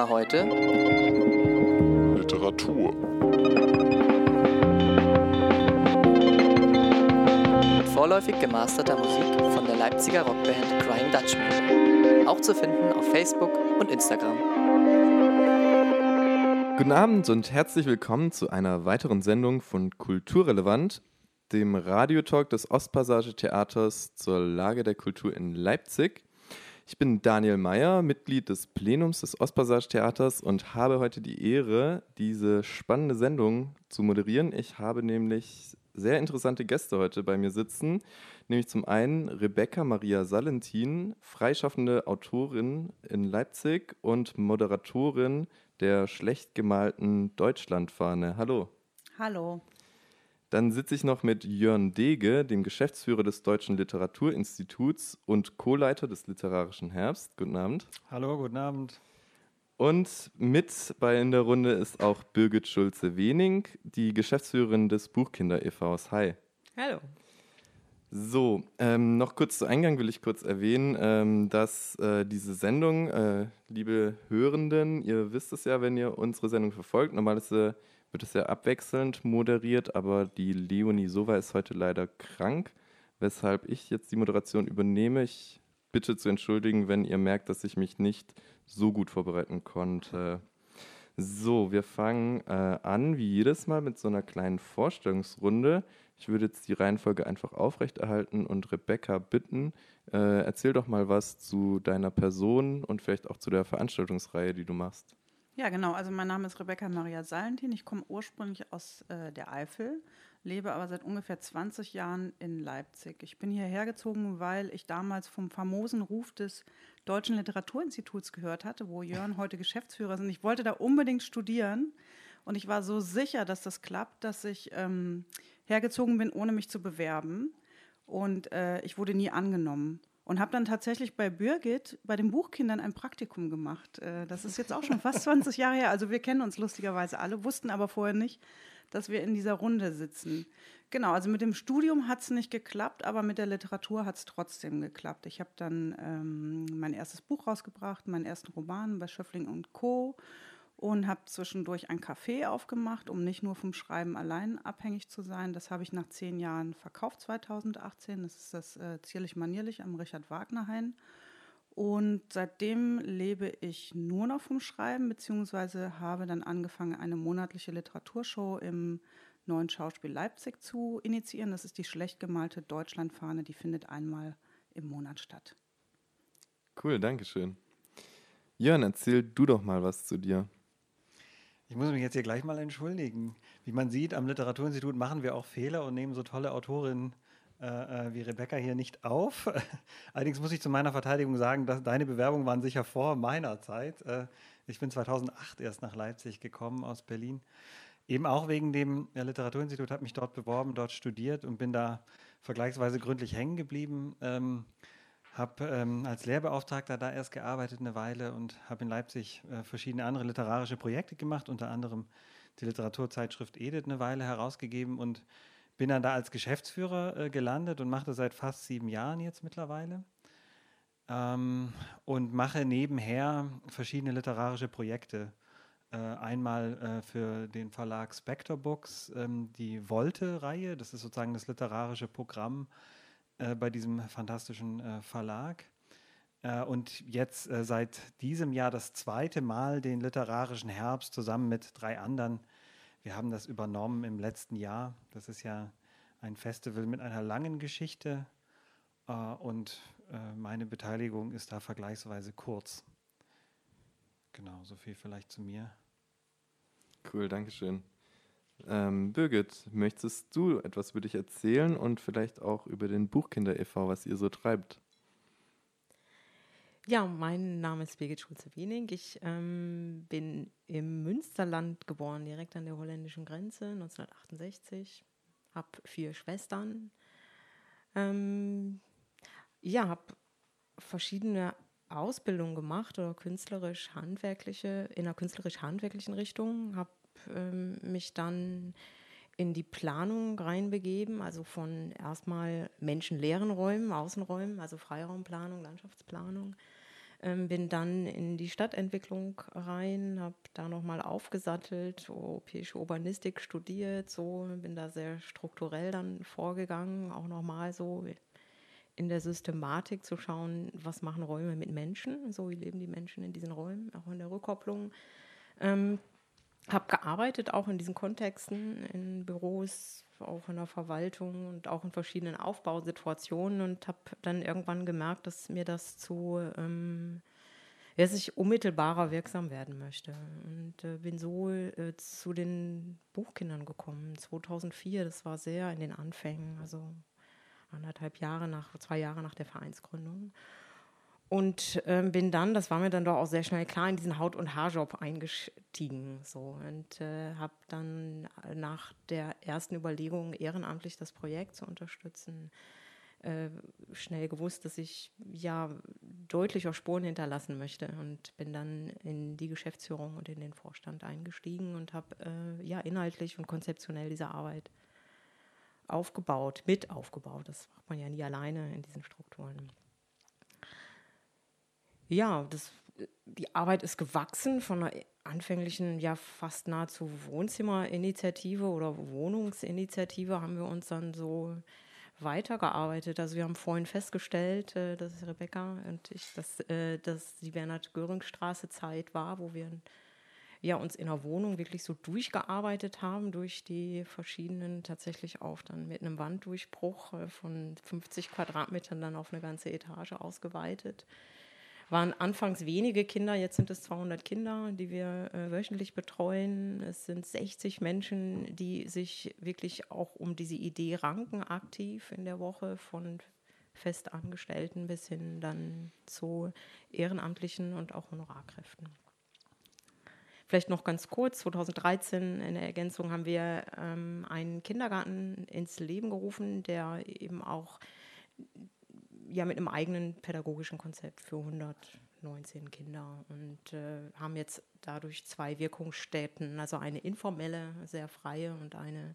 Thema heute Literatur. mit vorläufig gemasterter Musik von der Leipziger Rockband Crying Dutchman. Auch zu finden auf Facebook und Instagram. Guten Abend und herzlich willkommen zu einer weiteren Sendung von Kulturrelevant, dem Radiotalk des Ostpassage Theaters zur Lage der Kultur in Leipzig. Ich bin Daniel Meyer, Mitglied des Plenums des Ostpassage Theaters und habe heute die Ehre, diese spannende Sendung zu moderieren. Ich habe nämlich sehr interessante Gäste heute bei mir sitzen, nämlich zum einen Rebecca Maria Salentin, freischaffende Autorin in Leipzig und Moderatorin der schlecht gemalten Deutschlandfahne. Hallo. Hallo. Dann sitze ich noch mit Jörn Dege, dem Geschäftsführer des Deutschen Literaturinstituts und Co-Leiter des Literarischen Herbst. Guten Abend. Hallo, guten Abend. Und mit bei in der Runde ist auch Birgit Schulze-Wening, die Geschäftsführerin des Buchkinder e.V.s. Hi. Hallo. So, ähm, noch kurz zu Eingang will ich kurz erwähnen, ähm, dass äh, diese Sendung, äh, liebe Hörenden, ihr wisst es ja, wenn ihr unsere Sendung verfolgt, normalerweise wird es ja abwechselnd moderiert, aber die Leonie Sova ist heute leider krank, weshalb ich jetzt die Moderation übernehme. Ich bitte zu entschuldigen, wenn ihr merkt, dass ich mich nicht so gut vorbereiten konnte. So, wir fangen äh, an, wie jedes Mal, mit so einer kleinen Vorstellungsrunde. Ich würde jetzt die Reihenfolge einfach aufrechterhalten und Rebecca bitten, äh, erzähl doch mal was zu deiner Person und vielleicht auch zu der Veranstaltungsreihe, die du machst. Ja, genau. Also mein Name ist Rebecca Maria Salentin. Ich komme ursprünglich aus äh, der Eifel, lebe aber seit ungefähr 20 Jahren in Leipzig. Ich bin hierher gezogen, weil ich damals vom famosen Ruf des Deutschen Literaturinstituts gehört hatte, wo Jörn heute Geschäftsführer ist. Und ich wollte da unbedingt studieren. Und ich war so sicher, dass das klappt, dass ich ähm, hergezogen bin, ohne mich zu bewerben. Und äh, ich wurde nie angenommen. Und habe dann tatsächlich bei Birgit, bei den Buchkindern, ein Praktikum gemacht. Äh, das ist jetzt auch schon fast 20 Jahre her. Also wir kennen uns lustigerweise alle, wussten aber vorher nicht, dass wir in dieser Runde sitzen. Genau, also mit dem Studium hat es nicht geklappt, aber mit der Literatur hat es trotzdem geklappt. Ich habe dann ähm, mein erstes Buch rausgebracht, meinen ersten Roman bei Schöffling und Co. und habe zwischendurch ein Café aufgemacht, um nicht nur vom Schreiben allein abhängig zu sein. Das habe ich nach zehn Jahren verkauft, 2018. Das ist das äh, Zierlich Manierlich am Richard-Wagner-Hain. Und seitdem lebe ich nur noch vom Schreiben, beziehungsweise habe dann angefangen, eine monatliche Literaturshow im neuen Schauspiel Leipzig zu initiieren. Das ist die schlecht gemalte Deutschlandfahne, die findet einmal im Monat statt. Cool, danke schön. Jörn, erzähl du doch mal was zu dir. Ich muss mich jetzt hier gleich mal entschuldigen. Wie man sieht, am Literaturinstitut machen wir auch Fehler und nehmen so tolle Autorinnen äh, äh wie Rebecca hier nicht auf. Allerdings muss ich zu meiner Verteidigung sagen, dass deine Bewerbungen waren sicher vor meiner Zeit. Äh, ich bin 2008 erst nach Leipzig gekommen aus Berlin. Eben auch wegen dem ja, Literaturinstitut, habe mich dort beworben, dort studiert und bin da vergleichsweise gründlich hängen geblieben. Ähm, habe ähm, als Lehrbeauftragter da erst gearbeitet eine Weile und habe in Leipzig äh, verschiedene andere literarische Projekte gemacht, unter anderem die Literaturzeitschrift Edith eine Weile herausgegeben und bin dann da als Geschäftsführer äh, gelandet und mache das seit fast sieben Jahren jetzt mittlerweile. Ähm, und mache nebenher verschiedene literarische Projekte. Äh, einmal äh, für den Verlag Spectre Books ähm, die Volte-Reihe, das ist sozusagen das literarische Programm äh, bei diesem fantastischen äh, Verlag. Äh, und jetzt äh, seit diesem Jahr das zweite Mal den literarischen Herbst zusammen mit drei anderen. Wir haben das übernommen im letzten Jahr. Das ist ja ein Festival mit einer langen Geschichte und meine Beteiligung ist da vergleichsweise kurz. Genau, so viel vielleicht zu mir. Cool, danke schön. Ähm, Birgit, möchtest du etwas über dich erzählen und vielleicht auch über den Buchkinder e.V., was ihr so treibt? Ja, mein Name ist Birgit Schulze-Wiening. Ich ähm, bin im Münsterland geboren, direkt an der holländischen Grenze, 1968. Habe vier Schwestern. Ähm, ja, habe verschiedene Ausbildungen gemacht oder künstlerisch-handwerkliche, in einer künstlerisch-handwerklichen Richtung. Habe ähm, mich dann in die Planung reinbegeben, also von erstmal menschenleeren Räumen, Außenräumen, also Freiraumplanung, Landschaftsplanung, Ähm, bin dann in die Stadtentwicklung rein, habe da nochmal aufgesattelt, europäische Urbanistik studiert, so bin da sehr strukturell dann vorgegangen, auch nochmal so in der Systematik zu schauen, was machen Räume mit Menschen, so wie leben die Menschen in diesen Räumen, auch in der Rückkopplung. Ähm, habe gearbeitet auch in diesen Kontexten, in Büros, auch in der Verwaltung und auch in verschiedenen Aufbausituationen und habe dann irgendwann gemerkt, dass mir das zu, ähm, dass ich unmittelbarer wirksam werden möchte. Und äh, bin so äh, zu den Buchkindern gekommen, 2004, das war sehr in den Anfängen, also anderthalb Jahre nach, zwei Jahre nach der Vereinsgründung. Und ähm, bin dann, das war mir dann doch auch sehr schnell klar, in diesen Haut- und Haarjob eingestiegen. So. Und äh, habe dann nach der ersten Überlegung, ehrenamtlich das Projekt zu unterstützen, äh, schnell gewusst, dass ich ja deutlicher Spuren hinterlassen möchte. Und bin dann in die Geschäftsführung und in den Vorstand eingestiegen und habe äh, ja inhaltlich und konzeptionell diese Arbeit aufgebaut, mit aufgebaut. Das macht man ja nie alleine in diesen Strukturen ja, das, die Arbeit ist gewachsen von einer anfänglichen, ja fast nahezu Wohnzimmerinitiative oder Wohnungsinitiative haben wir uns dann so weitergearbeitet. Also wir haben vorhin festgestellt, äh, dass Rebecca und ich, dass, äh, dass die Bernhard-Göring-Straße Zeit war, wo wir ja, uns in der Wohnung wirklich so durchgearbeitet haben, durch die verschiedenen, tatsächlich auch dann mit einem Wanddurchbruch äh, von 50 Quadratmetern dann auf eine ganze Etage ausgeweitet waren anfangs wenige Kinder, jetzt sind es 200 Kinder, die wir äh, wöchentlich betreuen. Es sind 60 Menschen, die sich wirklich auch um diese Idee ranken, aktiv in der Woche von Festangestellten bis hin dann zu Ehrenamtlichen und auch Honorarkräften. Vielleicht noch ganz kurz, 2013 in der Ergänzung haben wir ähm, einen Kindergarten ins Leben gerufen, der eben auch ja mit einem eigenen pädagogischen Konzept für 119 Kinder und äh, haben jetzt dadurch zwei Wirkungsstätten, also eine informelle, sehr freie und eine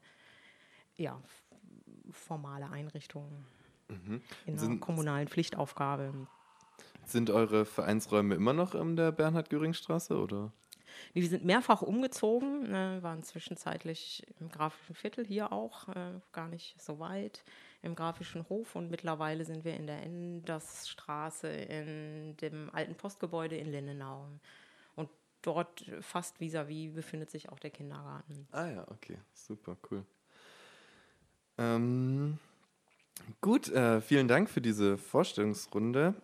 ja, formale Einrichtung mhm. in einer kommunalen Pflichtaufgabe. Sind eure Vereinsräume immer noch in der Bernhard-Göring-Straße oder? Wir sind mehrfach umgezogen, äh, waren zwischenzeitlich im grafischen Viertel hier auch, äh, gar nicht so weit im Grafischen Hof und mittlerweile sind wir in der Endersstraße in dem alten Postgebäude in Lindenau. Und dort fast vis-à-vis -vis befindet sich auch der Kindergarten. Ah ja, okay, super, cool. Ähm, gut, äh, vielen Dank für diese Vorstellungsrunde.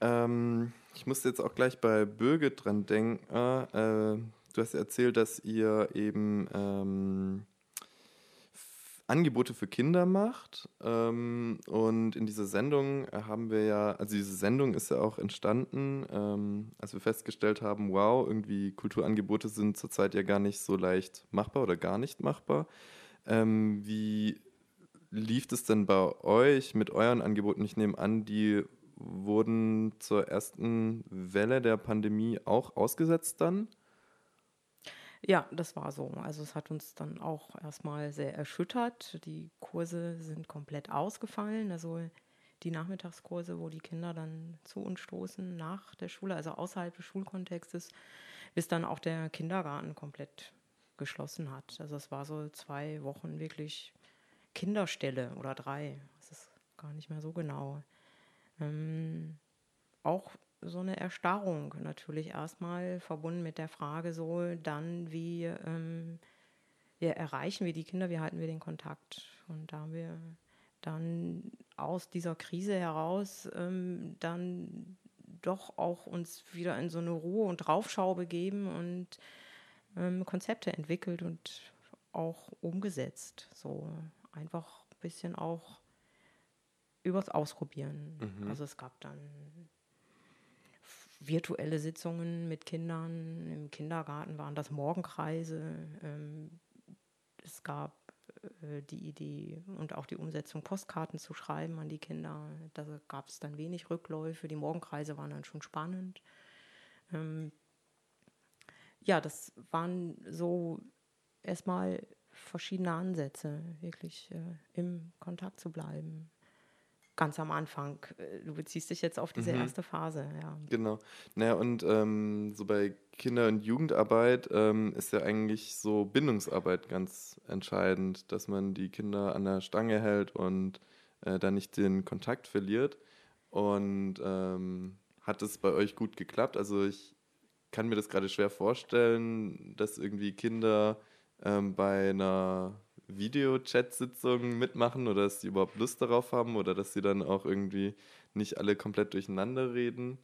Ähm, ich musste jetzt auch gleich bei Böge dran denken. Äh, du hast erzählt, dass ihr eben ähm, Angebote für Kinder macht. Ähm, und in dieser Sendung haben wir ja, also diese Sendung ist ja auch entstanden, ähm, als wir festgestellt haben, wow, irgendwie Kulturangebote sind zurzeit ja gar nicht so leicht machbar oder gar nicht machbar. Ähm, wie lief es denn bei euch mit euren Angeboten? Ich nehme an, die wurden zur ersten Welle der Pandemie auch ausgesetzt dann? Ja, das war so. Also es hat uns dann auch erstmal sehr erschüttert. Die Kurse sind komplett ausgefallen. Also die Nachmittagskurse, wo die Kinder dann zu uns stoßen nach der Schule, also außerhalb des Schulkontextes, bis dann auch der Kindergarten komplett geschlossen hat. Also es war so zwei Wochen wirklich Kinderstelle oder drei. Das ist gar nicht mehr so genau. Ähm, auch so eine Erstarrung natürlich erstmal verbunden mit der Frage so dann wie ähm, wir erreichen wir die Kinder, wie halten wir den Kontakt und da haben wir dann aus dieser Krise heraus ähm, dann doch auch uns wieder in so eine Ruhe und Draufschau begeben und ähm, Konzepte entwickelt und auch umgesetzt. So einfach ein bisschen auch übers Ausprobieren. Mhm. Also es gab dann virtuelle Sitzungen mit Kindern. Im Kindergarten waren das Morgenkreise. Ähm, es gab äh, die Idee und auch die Umsetzung, Postkarten zu schreiben an die Kinder. Da gab es dann wenig Rückläufe. Die Morgenkreise waren dann schon spannend. Ähm, ja, das waren so erstmal verschiedene Ansätze, wirklich äh, im Kontakt zu bleiben. Ganz am Anfang. Äh, du beziehst dich jetzt auf diese Mhm. erste Phase, ja. Genau. Naja, und ähm, so bei Kinder- und Jugendarbeit ähm, ist ja eigentlich so Bindungsarbeit ganz entscheidend, dass man die Kinder an der Stange hält und äh, da nicht den Kontakt verliert. Und ähm, hat es bei euch gut geklappt? Also ich kann mir das gerade schwer vorstellen, dass irgendwie Kinder ähm, bei einer Videochat-Sitzung mitmachen oder dass sie überhaupt Lust darauf haben oder dass sie dann auch irgendwie nicht alle komplett durcheinander reden.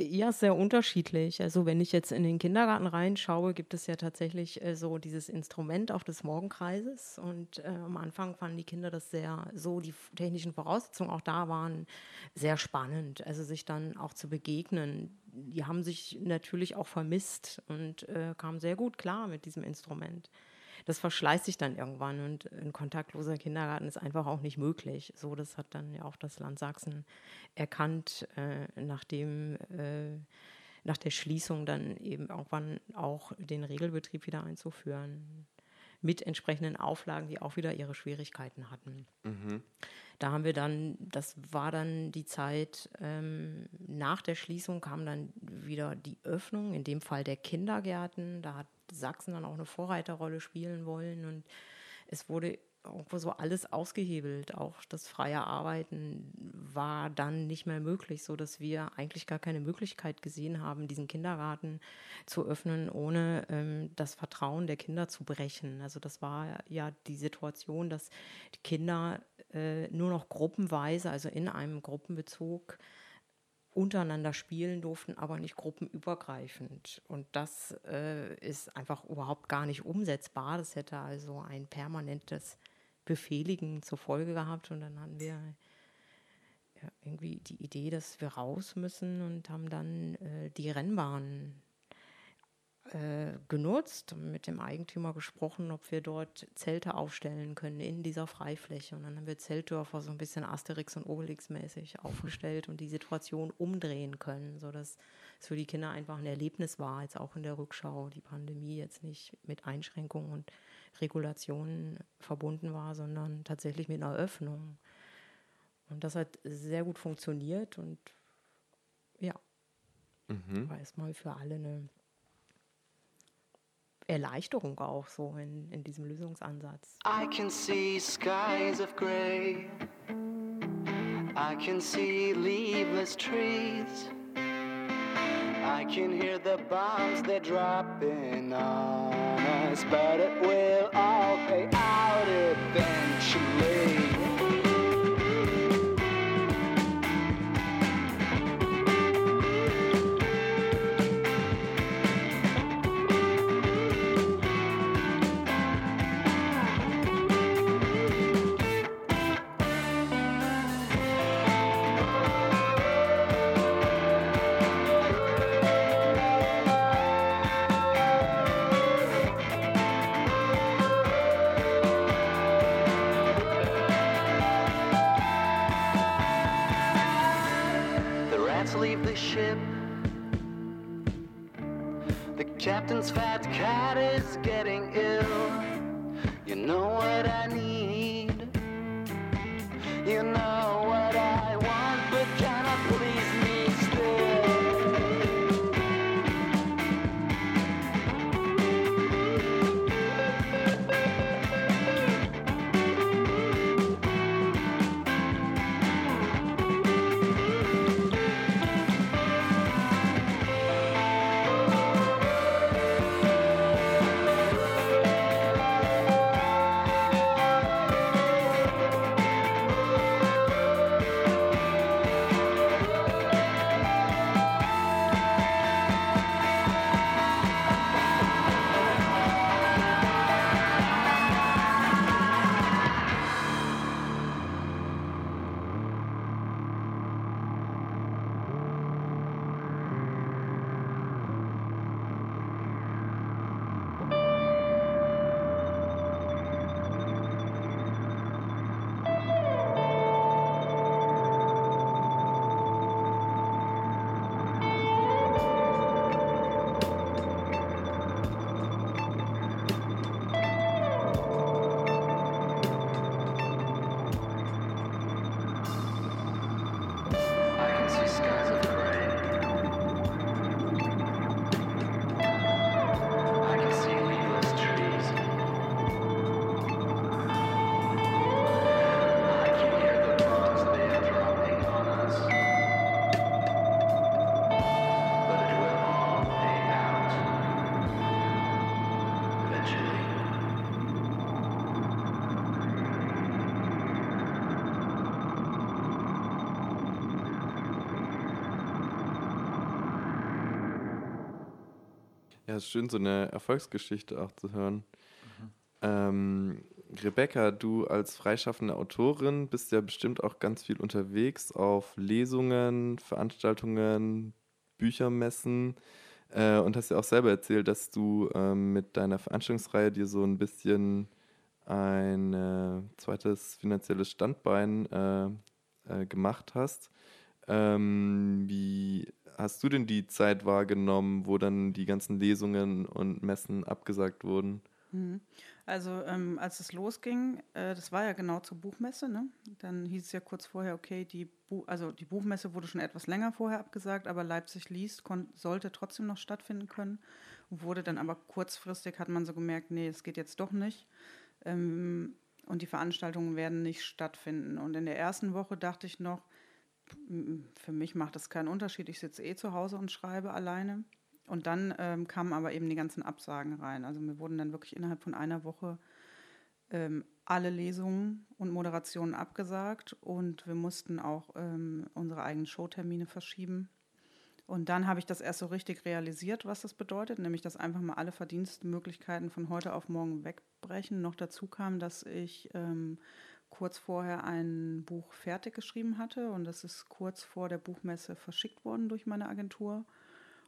Ja, sehr unterschiedlich. Also wenn ich jetzt in den Kindergarten reinschaue, gibt es ja tatsächlich äh, so dieses Instrument auch des Morgenkreises. Und äh, am Anfang fanden die Kinder das sehr, so die technischen Voraussetzungen auch da waren, sehr spannend. Also sich dann auch zu begegnen. Die haben sich natürlich auch vermisst und äh, kamen sehr gut klar mit diesem Instrument. Das verschleißt sich dann irgendwann und ein kontaktloser Kindergarten ist einfach auch nicht möglich. So, das hat dann ja auch das Land Sachsen erkannt, äh, nachdem äh, nach der Schließung dann eben irgendwann auch den Regelbetrieb wieder einzuführen. Mit entsprechenden Auflagen, die auch wieder ihre Schwierigkeiten hatten. Da haben wir dann, das war dann die Zeit, ähm, nach der Schließung kam dann wieder die Öffnung, in dem Fall der Kindergärten. Da hat Sachsen dann auch eine Vorreiterrolle spielen wollen und es wurde irgendwo so alles ausgehebelt. Auch das freie Arbeiten war dann nicht mehr möglich, so dass wir eigentlich gar keine Möglichkeit gesehen haben, diesen Kindergarten zu öffnen, ohne ähm, das Vertrauen der Kinder zu brechen. Also das war ja die Situation, dass die Kinder äh, nur noch gruppenweise, also in einem Gruppenbezug, untereinander spielen durften, aber nicht gruppenübergreifend. Und das äh, ist einfach überhaupt gar nicht umsetzbar. Das hätte also ein permanentes Befehligen zur Folge gehabt. Und dann hatten wir ja, irgendwie die Idee, dass wir raus müssen und haben dann äh, die Rennbahn äh, genutzt, mit dem Eigentümer gesprochen, ob wir dort Zelte aufstellen können in dieser Freifläche. Und dann haben wir Zeltdörfer so ein bisschen Asterix und Obelix mäßig aufgestellt und die Situation umdrehen können, sodass es für die Kinder einfach ein Erlebnis war, jetzt auch in der Rückschau, die Pandemie jetzt nicht mit Einschränkungen und Regulationen verbunden war, sondern tatsächlich mit einer Öffnung. Und das hat sehr gut funktioniert und ja, war erstmal für alle eine Erleichterung auch so in, in diesem Lösungsansatz. I can see skies of gray. I can see leafless trees. I can hear the bombs they're dropping on us, but it will all pay out eventually. Ist schön, so eine Erfolgsgeschichte auch zu hören. Ähm, Rebecca, du als freischaffende Autorin bist ja bestimmt auch ganz viel unterwegs auf Lesungen, Veranstaltungen, Büchermessen äh, und hast ja auch selber erzählt, dass du ähm, mit deiner Veranstaltungsreihe dir so ein bisschen ein äh, zweites finanzielles Standbein äh, äh, gemacht hast. Ähm, wie hast du denn die Zeit wahrgenommen, wo dann die ganzen Lesungen und Messen abgesagt wurden? Mhm. Also ähm, als es losging, äh, das war ja genau zur Buchmesse, ne? Dann hieß es ja kurz vorher, okay, die, Bu also die Buchmesse wurde schon etwas länger vorher abgesagt, aber Leipzig liest sollte trotzdem noch stattfinden können. Wurde dann aber kurzfristig, hat man so gemerkt, nee, es geht jetzt doch nicht. Ähm, und die Veranstaltungen werden nicht stattfinden. Und in der ersten Woche dachte ich noch, für mich macht das keinen Unterschied, ich sitze eh zu Hause und schreibe alleine. Und dann ähm, kamen aber eben die ganzen Absagen rein. Also mir wurden dann wirklich innerhalb von einer Woche ähm, alle Lesungen und Moderationen abgesagt und wir mussten auch ähm, unsere eigenen Showtermine verschieben. Und dann habe ich das erst so richtig realisiert, was das bedeutet, nämlich dass einfach mal alle Verdienstmöglichkeiten von heute auf morgen wegbrechen. Noch dazu kam, dass ich ähm, kurz vorher ein Buch fertig geschrieben hatte und das ist kurz vor der Buchmesse verschickt worden durch meine Agentur.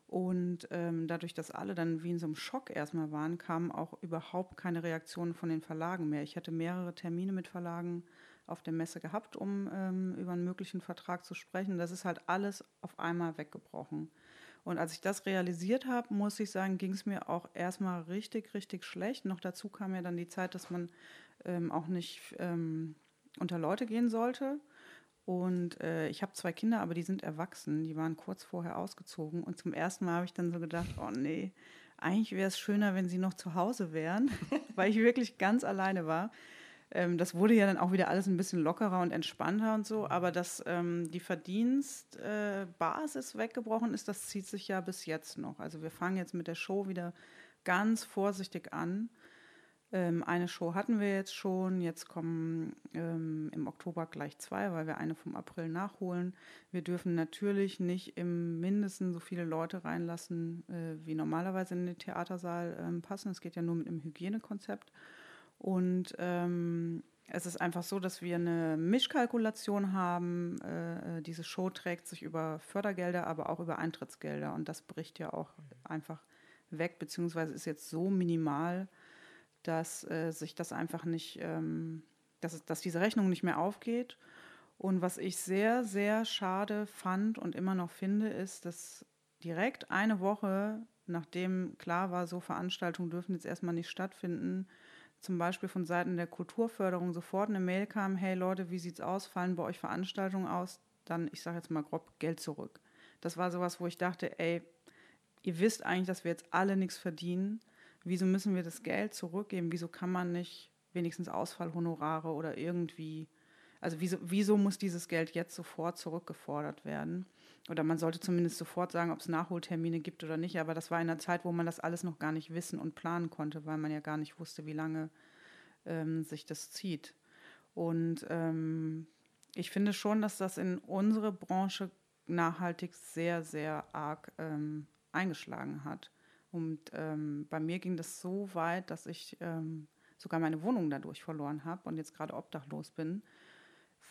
Und ähm, dadurch, dass alle dann wie in so einem Schock erstmal waren, kamen auch überhaupt keine Reaktionen von den Verlagen mehr. Ich hatte mehrere Termine mit Verlagen auf der Messe gehabt, um ähm, über einen möglichen Vertrag zu sprechen. Das ist halt alles auf einmal weggebrochen. Und als ich das realisiert habe, muss ich sagen, ging es mir auch erstmal richtig, richtig schlecht. Noch dazu kam ja dann die Zeit, dass man ähm, auch nicht ähm, unter Leute gehen sollte. Und äh, ich habe zwei Kinder, aber die sind erwachsen. Die waren kurz vorher ausgezogen. Und zum ersten Mal habe ich dann so gedacht, oh nee, eigentlich wäre es schöner, wenn sie noch zu Hause wären, weil ich wirklich ganz alleine war. Ähm, das wurde ja dann auch wieder alles ein bisschen lockerer und entspannter und so. Aber dass ähm, die Verdienstbasis äh, weggebrochen ist, das zieht sich ja bis jetzt noch. Also wir fangen jetzt mit der Show wieder ganz vorsichtig an. Ähm, eine Show hatten wir jetzt schon. Jetzt kommen ähm, im Oktober gleich zwei, weil wir eine vom April nachholen. Wir dürfen natürlich nicht im Mindesten so viele Leute reinlassen, äh, wie normalerweise in den Theatersaal ähm, passen. Es geht ja nur mit einem Hygienekonzept. Und ähm, es ist einfach so, dass wir eine Mischkalkulation haben. Äh, diese Show trägt sich über Fördergelder, aber auch über Eintrittsgelder. Und das bricht ja auch einfach weg, beziehungsweise ist jetzt so minimal, dass äh, sich das einfach nicht, ähm, dass, dass diese Rechnung nicht mehr aufgeht. Und was ich sehr, sehr schade fand und immer noch finde, ist, dass direkt eine Woche, nachdem klar war, so Veranstaltungen dürfen jetzt erstmal nicht stattfinden, zum Beispiel von Seiten der Kulturförderung sofort eine Mail kam, hey Leute, wie sieht's aus? Fallen bei euch Veranstaltungen aus? Dann, ich sage jetzt mal grob, Geld zurück. Das war sowas, wo ich dachte, ey, ihr wisst eigentlich, dass wir jetzt alle nichts verdienen wieso müssen wir das Geld zurückgeben? Wieso kann man nicht wenigstens Ausfallhonorare oder irgendwie, also wieso, wieso muss dieses Geld jetzt sofort zurückgefordert werden? Oder man sollte zumindest sofort sagen, ob es Nachholtermine gibt oder nicht. Aber das war in einer Zeit, wo man das alles noch gar nicht wissen und planen konnte, weil man ja gar nicht wusste, wie lange ähm, sich das zieht. Und ähm, ich finde schon, dass das in unsere Branche nachhaltig sehr, sehr arg ähm, eingeschlagen hat. Und ähm, bei mir ging das so weit, dass ich ähm, sogar meine Wohnung dadurch verloren habe und jetzt gerade obdachlos bin,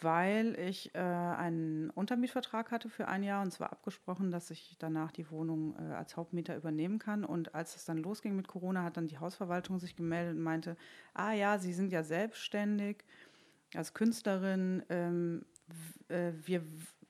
weil ich äh, einen Untermietvertrag hatte für ein Jahr und zwar abgesprochen, dass ich danach die Wohnung äh, als Hauptmieter übernehmen kann. Und als es dann losging mit Corona, hat dann die Hausverwaltung sich gemeldet und meinte, ah ja, Sie sind ja selbstständig als Künstlerin, ähm, äh, wir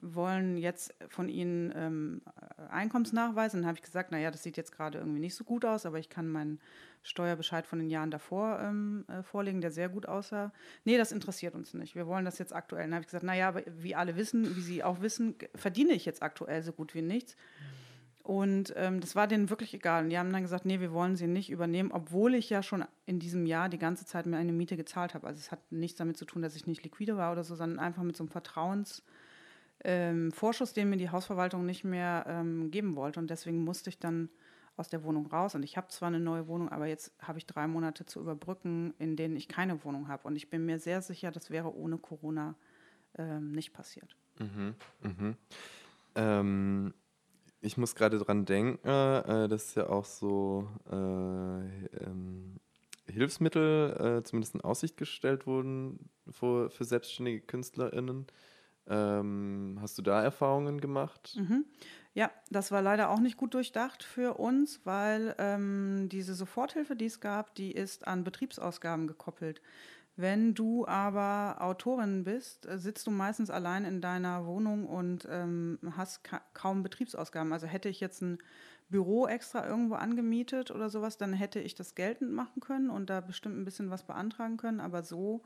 wollen jetzt von Ihnen ähm, Einkommensnachweis. Und dann habe ich gesagt, naja, das sieht jetzt gerade irgendwie nicht so gut aus, aber ich kann meinen Steuerbescheid von den Jahren davor ähm, äh, vorlegen, der sehr gut aussah. Nee, das interessiert uns nicht. Wir wollen das jetzt aktuell. Dann habe ich gesagt, naja, aber wie alle wissen, wie Sie auch wissen, verdiene ich jetzt aktuell so gut wie nichts. Und ähm, das war denen wirklich egal. Und die haben dann gesagt, nee, wir wollen sie nicht übernehmen, obwohl ich ja schon in diesem Jahr die ganze Zeit mir eine Miete gezahlt habe. Also es hat nichts damit zu tun, dass ich nicht liquide war oder so, sondern einfach mit so einem Vertrauens- ähm, Vorschuss, den mir die Hausverwaltung nicht mehr ähm, geben wollte. Und deswegen musste ich dann aus der Wohnung raus. Und ich habe zwar eine neue Wohnung, aber jetzt habe ich drei Monate zu überbrücken, in denen ich keine Wohnung habe. Und ich bin mir sehr sicher, das wäre ohne Corona ähm, nicht passiert. Mhm, mhm. Ähm, ich muss gerade dran denken, äh, dass ja auch so äh, ähm, Hilfsmittel äh, zumindest in Aussicht gestellt wurden für, für selbstständige KünstlerInnen. Ähm, hast du da Erfahrungen gemacht? Mhm. Ja, das war leider auch nicht gut durchdacht für uns, weil ähm, diese Soforthilfe, die es gab, die ist an Betriebsausgaben gekoppelt. Wenn du aber Autorin bist, äh, sitzt du meistens allein in deiner Wohnung und ähm, hast ka kaum Betriebsausgaben. Also hätte ich jetzt ein Büro extra irgendwo angemietet oder sowas, dann hätte ich das geltend machen können und da bestimmt ein bisschen was beantragen können. Aber so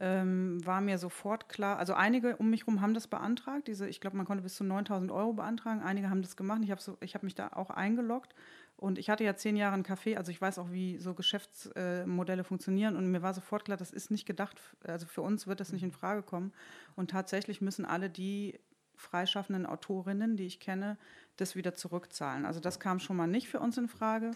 ähm, war mir sofort klar, also einige um mich herum haben das beantragt, diese, ich glaube, man konnte bis zu 9000 Euro beantragen, einige haben das gemacht, ich habe so, hab mich da auch eingeloggt und ich hatte ja zehn Jahre ein Café, also ich weiß auch, wie so Geschäftsmodelle funktionieren und mir war sofort klar, das ist nicht gedacht, also für uns wird das nicht in Frage kommen und tatsächlich müssen alle die freischaffenden Autorinnen, die ich kenne, das wieder zurückzahlen. Also das kam schon mal nicht für uns in Frage.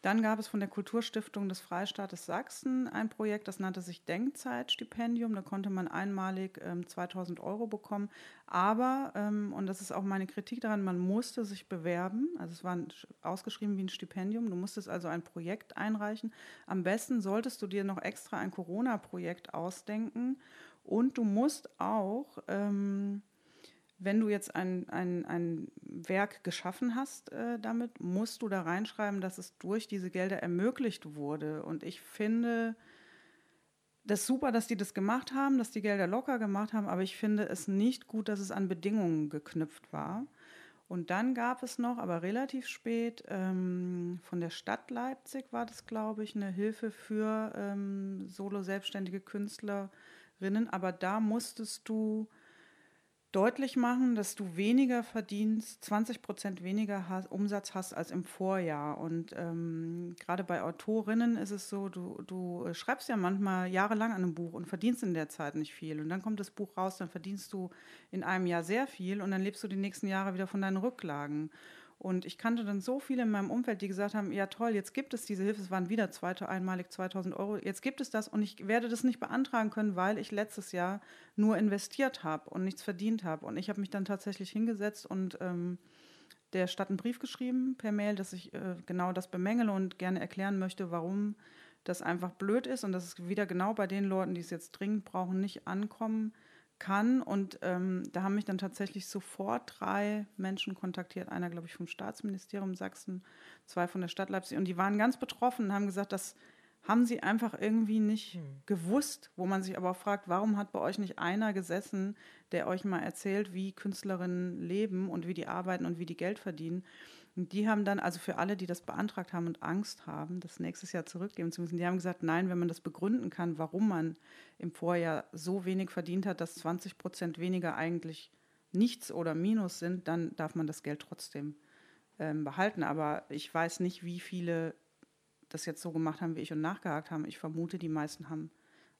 Dann gab es von der Kulturstiftung des Freistaates Sachsen ein Projekt, das nannte sich Denkzeitstipendium. Da konnte man einmalig ähm, 2000 Euro bekommen. Aber, ähm, und das ist auch meine Kritik daran, man musste sich bewerben. Also es war ausgeschrieben wie ein Stipendium. Du musstest also ein Projekt einreichen. Am besten solltest du dir noch extra ein Corona-Projekt ausdenken. Und du musst auch... Ähm, wenn du jetzt ein, ein, ein Werk geschaffen hast äh, damit, musst du da reinschreiben, dass es durch diese Gelder ermöglicht wurde. Und ich finde das super, dass die das gemacht haben, dass die Gelder locker gemacht haben, aber ich finde es nicht gut, dass es an Bedingungen geknüpft war. Und dann gab es noch, aber relativ spät, ähm, von der Stadt Leipzig war das, glaube ich, eine Hilfe für ähm, solo-selbstständige Künstlerinnen. Aber da musstest du deutlich machen, dass du weniger verdienst, 20 Prozent weniger hast, Umsatz hast als im Vorjahr. Und ähm, gerade bei Autorinnen ist es so, du, du schreibst ja manchmal jahrelang an einem Buch und verdienst in der Zeit nicht viel. Und dann kommt das Buch raus, dann verdienst du in einem Jahr sehr viel und dann lebst du die nächsten Jahre wieder von deinen Rücklagen. Und ich kannte dann so viele in meinem Umfeld, die gesagt haben, ja toll, jetzt gibt es diese Hilfe, es waren wieder zweite, einmalig 2000 Euro, jetzt gibt es das und ich werde das nicht beantragen können, weil ich letztes Jahr nur investiert habe und nichts verdient habe. Und ich habe mich dann tatsächlich hingesetzt und ähm, der Stadt einen Brief geschrieben per Mail, dass ich äh, genau das bemängele und gerne erklären möchte, warum das einfach blöd ist und dass es wieder genau bei den Leuten, die es jetzt dringend brauchen, nicht ankommen kann. Und ähm, da haben mich dann tatsächlich sofort drei Menschen kontaktiert. Einer, glaube ich, vom Staatsministerium Sachsen, zwei von der Stadt Leipzig. Und die waren ganz betroffen und haben gesagt, das haben sie einfach irgendwie nicht hm. gewusst, wo man sich aber auch fragt, warum hat bei euch nicht einer gesessen, der euch mal erzählt, wie Künstlerinnen leben und wie die arbeiten und wie die Geld verdienen. Und die haben dann, also für alle, die das beantragt haben und Angst haben, das nächstes Jahr zurückgeben zu müssen, die haben gesagt, nein, wenn man das begründen kann, warum man im Vorjahr so wenig verdient hat, dass 20 Prozent weniger eigentlich nichts oder Minus sind, dann darf man das Geld trotzdem ähm, behalten. Aber ich weiß nicht, wie viele das jetzt so gemacht haben wie ich und nachgehakt haben. Ich vermute, die meisten haben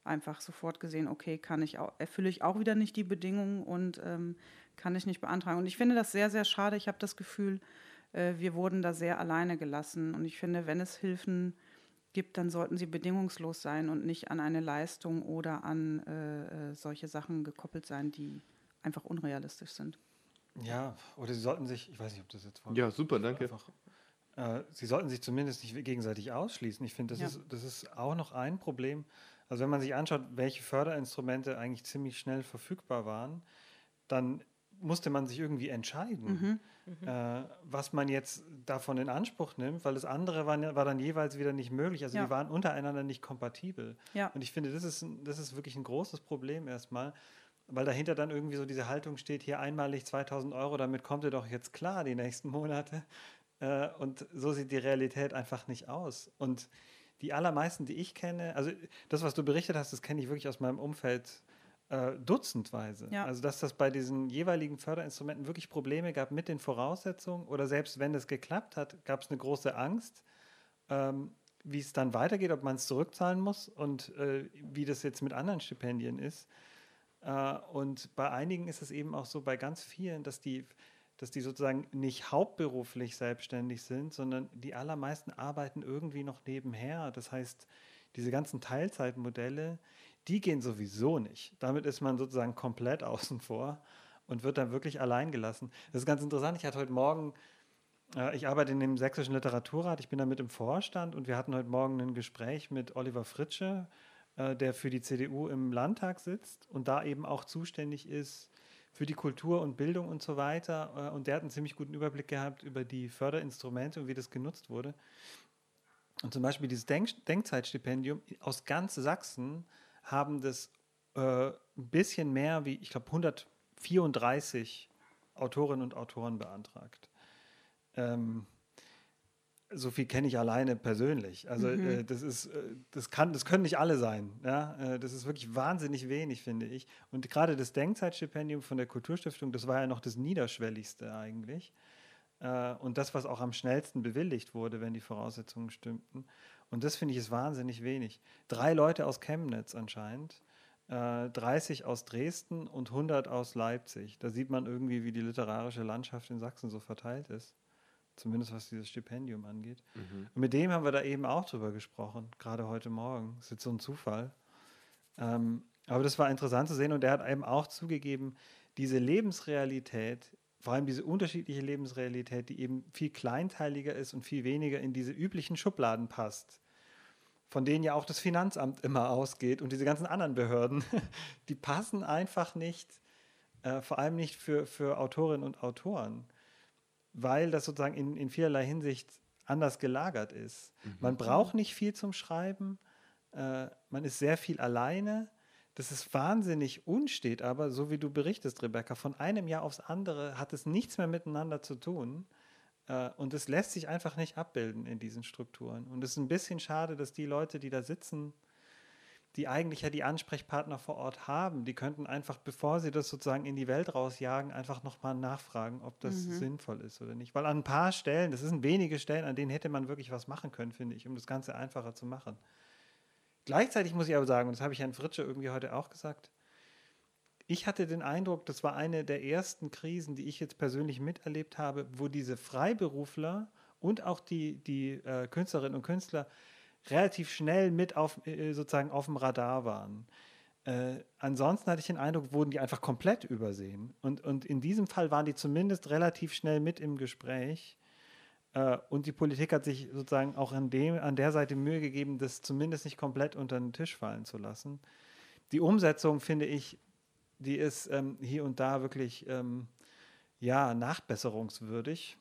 einfach sofort gesehen, okay, kann ich auch, erfülle ich auch wieder nicht die Bedingungen und ähm, kann ich nicht beantragen. Und ich finde das sehr, sehr schade. Ich habe das Gefühl, wir wurden da sehr alleine gelassen. Und ich finde, wenn es Hilfen gibt, dann sollten sie bedingungslos sein und nicht an eine Leistung oder an äh, äh, solche Sachen gekoppelt sein, die einfach unrealistisch sind. Ja, oder sie sollten sich, ich weiß nicht, ob das jetzt Ja, super, danke. Einfach, äh, sie sollten sich zumindest nicht gegenseitig ausschließen. Ich finde, das, ja. ist, das ist auch noch ein Problem. Also wenn man sich anschaut, welche Förderinstrumente eigentlich ziemlich schnell verfügbar waren, dann musste man sich irgendwie entscheiden, mhm. Mhm. Äh, was man jetzt davon in Anspruch nimmt, weil das andere war, war dann jeweils wieder nicht möglich. Also ja. die waren untereinander nicht kompatibel. Ja. Und ich finde, das ist, das ist wirklich ein großes Problem erstmal. weil dahinter dann irgendwie so diese Haltung steht, hier einmalig 2000 Euro, damit kommt ihr doch jetzt klar die nächsten Monate. Äh, und so sieht die Realität einfach nicht aus. Und die allermeisten, die ich kenne, also das, was du berichtet hast, das kenne ich wirklich aus meinem Umfeld äh, dutzendweise. Ja. Also dass das bei diesen jeweiligen Förderinstrumenten wirklich Probleme gab mit den Voraussetzungen oder selbst wenn das geklappt hat, gab es eine große Angst, ähm, wie es dann weitergeht, ob man es zurückzahlen muss und äh, wie das jetzt mit anderen Stipendien ist. Äh, und bei einigen ist es eben auch so, bei ganz vielen, dass die, dass die sozusagen nicht hauptberuflich selbstständig sind, sondern die allermeisten arbeiten irgendwie noch nebenher. Das heißt, diese ganzen Teilzeitmodelle, die gehen sowieso nicht. Damit ist man sozusagen komplett außen vor und wird dann wirklich allein gelassen. Das ist ganz interessant. Ich hatte heute Morgen, äh, ich arbeite in dem Sächsischen Literaturrat, ich bin da mit im Vorstand und wir hatten heute Morgen ein Gespräch mit Oliver Fritsche, äh, der für die CDU im Landtag sitzt und da eben auch zuständig ist für die Kultur und Bildung und so weiter. Äh, und der hat einen ziemlich guten Überblick gehabt über die Förderinstrumente und wie das genutzt wurde. Und zum Beispiel dieses Denk Denkzeitstipendium aus ganz Sachsen haben das äh, ein bisschen mehr wie, ich glaube, 134 Autorinnen und Autoren beantragt. Ähm, so viel kenne ich alleine persönlich. Also Mhm. äh, das ist, äh, das kann, das können nicht alle sein. Ja? Äh, das ist wirklich wahnsinnig wenig, finde ich. Und gerade das Denkzeitstipendium von der Kulturstiftung, das war ja noch das niederschwelligste eigentlich. Äh, und das, was auch am schnellsten bewilligt wurde, wenn die Voraussetzungen stimmten. Und das finde ich ist wahnsinnig wenig. Drei Leute aus Chemnitz anscheinend, äh, 30 aus Dresden und 100 aus Leipzig. Da sieht man irgendwie, wie die literarische Landschaft in Sachsen so verteilt ist. Zumindest was dieses Stipendium angeht. Und mit dem haben wir da eben auch drüber gesprochen, gerade heute Morgen. Das ist jetzt so ein Zufall. Ähm, aber das war interessant zu sehen und er hat eben auch zugegeben, diese Lebensrealität, vor allem diese unterschiedliche Lebensrealität, die eben viel kleinteiliger ist und viel weniger in diese üblichen Schubladen passt, von denen ja auch das Finanzamt immer ausgeht und diese ganzen anderen Behörden, die passen einfach nicht, äh, vor allem nicht für, für Autorinnen und Autoren, weil das sozusagen in, in vielerlei Hinsicht anders gelagert ist. Man braucht nicht viel zum Schreiben, äh, man ist sehr viel alleine. Das ist wahnsinnig unstet, aber so wie du berichtest, Rebecca, von einem Jahr aufs andere hat es nichts mehr miteinander zu tun. Äh, und es lässt sich einfach nicht abbilden in diesen Strukturen. Und es ist ein bisschen schade, dass die Leute, die da sitzen, die eigentlich ja die Ansprechpartner vor Ort haben, die könnten einfach, bevor sie das sozusagen in die Welt rausjagen, einfach nochmal nachfragen, ob das sinnvoll ist oder nicht. Weil an ein paar Stellen, das sind wenige Stellen, an denen hätte man wirklich was machen können, finde ich, um das Ganze einfacher zu machen. Gleichzeitig muss ich aber sagen, und das habe ich Herrn Fritsche irgendwie heute auch gesagt, ich hatte den Eindruck, das war eine der ersten Krisen, die ich jetzt persönlich miterlebt habe, wo diese Freiberufler und auch die, die äh, Künstlerinnen und Künstler relativ schnell mit auf, äh, sozusagen auf dem Radar waren. Äh, ansonsten hatte ich den Eindruck, wurden die einfach komplett übersehen. Und, und in diesem Fall waren die zumindest relativ schnell mit im Gespräch. Äh, und die Politik hat sich sozusagen auch an, dem, an der Seite Mühe gegeben, das zumindest nicht komplett unter den Tisch fallen zu lassen. Die Umsetzung, finde ich, die ist ähm, hier und da wirklich ähm, ja, nachbesserungswürdig.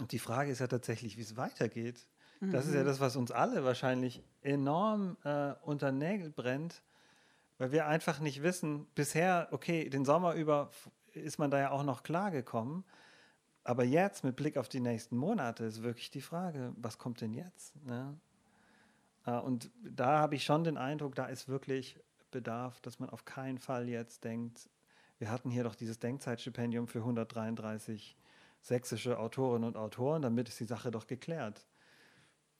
Und die Frage ist ja tatsächlich, wie es weitergeht. Das ist ja das, was uns alle wahrscheinlich enorm äh, unter Nägel brennt, weil wir einfach nicht wissen, bisher, okay, den Sommer über ist man da ja auch noch klargekommen, aber jetzt mit Blick auf die nächsten Monate ist wirklich die Frage, was kommt denn jetzt? Ne? Äh, und da habe ich schon den Eindruck, da ist wirklich Bedarf, dass man auf keinen Fall jetzt denkt, wir hatten hier doch dieses Denkzeitstipendium für 133 sächsische Autorinnen und Autoren, damit ist die Sache doch geklärt.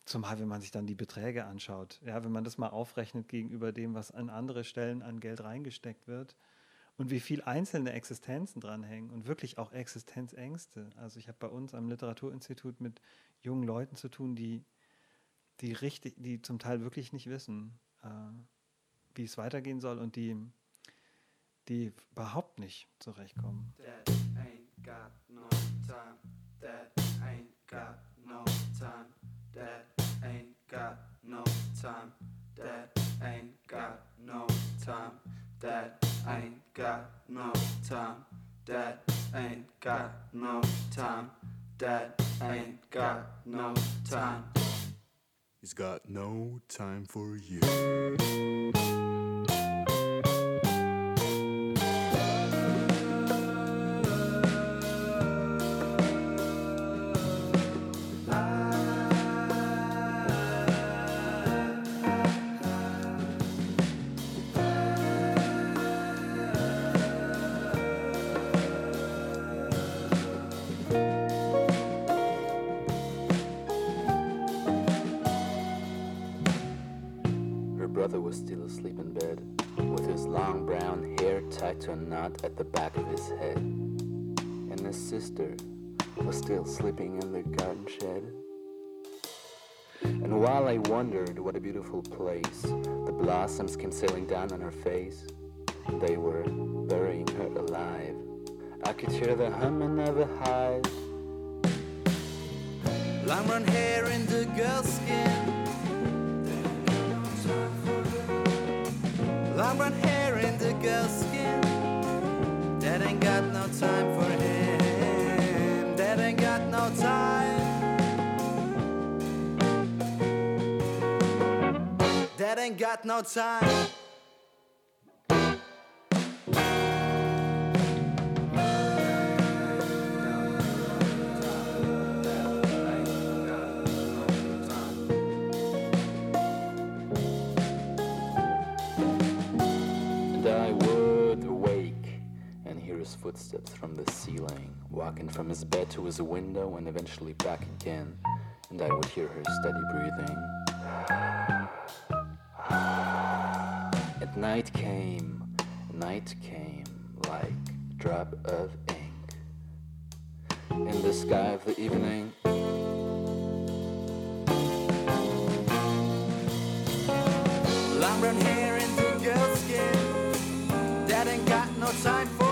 Zumal, wenn man sich dann die Beträge anschaut, ja, wenn man das mal aufrechnet gegenüber dem, was an andere Stellen an Geld reingesteckt wird und wie viel einzelne Existenzen dranhängen und wirklich auch Existenzängste. Also ich habe bei uns am Literaturinstitut mit jungen Leuten zu tun, die, die richtig, die zum Teil wirklich nicht wissen, äh, wie es weitergehen soll und die, die überhaupt nicht zurechtkommen. That ain't got no time. That ain't got no time. That ain't got no time. That. That ain't got no time. That ain't got no time. That ain't got no time. He's got no time for you. Blossoms came sailing down on her face. They were burying her alive. I could hear the humming no time. And I would awake and hear his footsteps from the ceiling, walking from his bed to his window and eventually back again. And I would hear her steady breathing. And night came, night came like a drop of ink in the sky of the evening. Long brown hair in the girl's skin. That ain't got no time for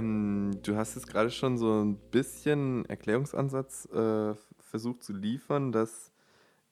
Ähm, du hast jetzt gerade schon so ein bisschen Erklärungsansatz äh, versucht zu liefern, dass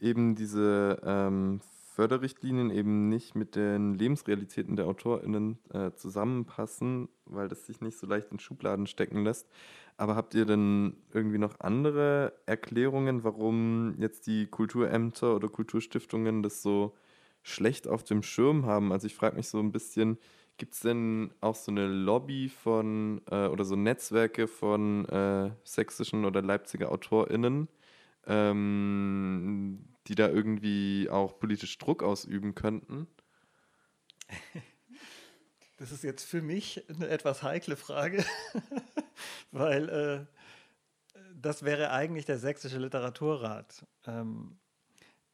eben diese ähm, Förderrichtlinien eben nicht mit den Lebensrealitäten der AutorInnen äh, zusammenpassen, weil das sich nicht so leicht in Schubladen stecken lässt. Aber habt ihr denn irgendwie noch andere Erklärungen, warum jetzt die Kulturämter oder Kulturstiftungen das so schlecht auf dem Schirm haben? Also ich frage mich so ein bisschen, gibt es denn auch so eine Lobby von äh, oder so Netzwerke von äh, sächsischen oder Leipziger AutorInnen, ähm, die da irgendwie auch politisch Druck ausüben könnten? Das ist jetzt für mich eine etwas heikle Frage, weil äh, das wäre eigentlich der Sächsische Literaturrat, ähm,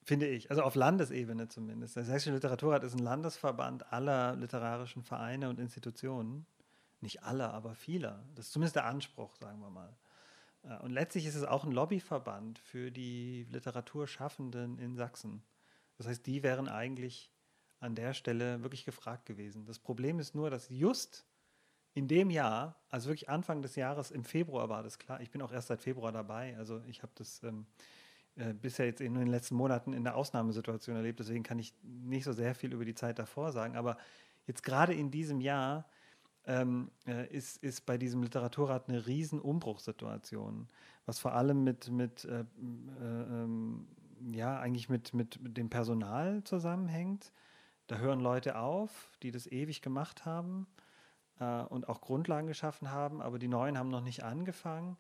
finde ich. Also auf Landesebene zumindest. Der Sächsische Literaturrat ist ein Landesverband aller literarischen Vereine und Institutionen. Nicht aller, aber vieler. Das ist zumindest der Anspruch, sagen wir mal. Äh, Und letztlich ist es auch ein Lobbyverband für die Literaturschaffenden in Sachsen. Das heißt, die wären eigentlich an der Stelle wirklich gefragt gewesen. Das Problem ist nur, dass just in dem Jahr, also wirklich Anfang des Jahres, im Februar war das klar, ich bin auch erst seit Februar dabei, also ich habe das ähm, äh, bisher jetzt in den letzten Monaten in der Ausnahmesituation erlebt, deswegen kann ich nicht so sehr viel über die Zeit davor sagen, aber jetzt gerade in diesem Jahr ähm, äh, ist, ist bei diesem Literaturrat eine riesen Umbruchssituation, was vor allem mit, mit äh, äh, ähm, ja, eigentlich mit, mit, mit dem Personal zusammenhängt. Da hören Leute auf, die das ewig gemacht haben äh, und auch Grundlagen geschaffen haben, aber die Neuen haben noch nicht angefangen.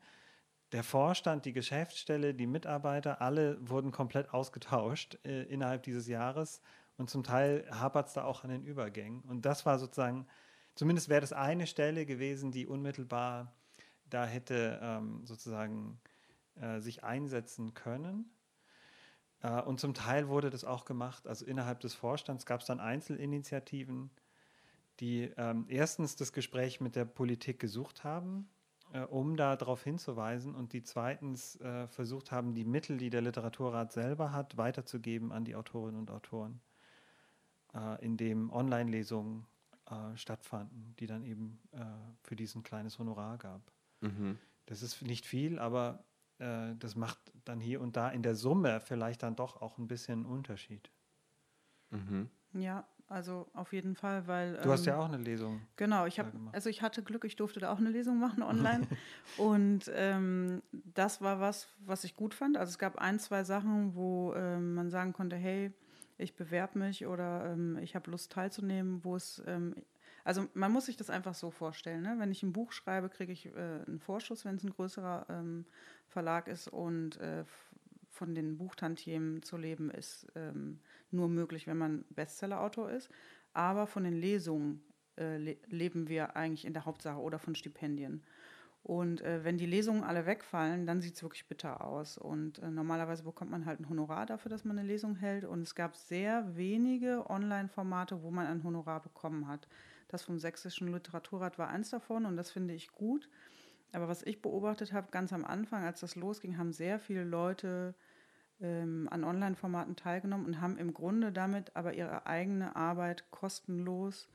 Der Vorstand, die Geschäftsstelle, die Mitarbeiter, alle wurden komplett ausgetauscht äh, innerhalb dieses Jahres und zum Teil hapert es da auch an den Übergängen. Und das war sozusagen, zumindest wäre das eine Stelle gewesen, die unmittelbar da hätte ähm, sozusagen äh, sich einsetzen können. Äh, und zum Teil wurde das auch gemacht, also innerhalb des Vorstands gab es dann Einzelinitiativen, die ähm, erstens das Gespräch mit der Politik gesucht haben, äh, um da darauf hinzuweisen und die zweitens äh, versucht haben, die Mittel, die der Literaturrat selber hat, weiterzugeben an die Autorinnen und Autoren, äh, indem Online-Lesungen äh, stattfanden, die dann eben äh, für diesen kleines Honorar gab. Mhm. Das ist nicht viel, aber äh, das macht dann hier und da in der Summe vielleicht dann doch auch ein bisschen einen Unterschied. Mhm. Ja, also auf jeden Fall, weil. Du hast ja ähm, auch eine Lesung. Genau, ich habe, also ich hatte Glück, ich durfte da auch eine Lesung machen online. und ähm, das war was, was ich gut fand. Also es gab ein, zwei Sachen, wo ähm, man sagen konnte, hey, ich bewerbe mich oder ähm, ich habe Lust teilzunehmen, wo es, ähm, also man muss sich das einfach so vorstellen. Ne? Wenn ich ein Buch schreibe, kriege ich äh, einen Vorschuss, wenn es ein größerer ähm, Verlag ist und äh, von den Buchtantiemen zu leben ist ähm, nur möglich, wenn man Bestsellerautor ist. Aber von den Lesungen äh, le leben wir eigentlich in der Hauptsache oder von Stipendien. Und äh, wenn die Lesungen alle wegfallen, dann sieht es wirklich bitter aus. Und äh, normalerweise bekommt man halt ein Honorar dafür, dass man eine Lesung hält. Und es gab sehr wenige Online-Formate, wo man ein Honorar bekommen hat. Das vom Sächsischen Literaturrat war eins davon und das finde ich gut. Aber was ich beobachtet habe, ganz am Anfang, als das losging, haben sehr viele Leute ähm, an Online-Formaten teilgenommen und haben im Grunde damit aber ihre eigene Arbeit kostenlos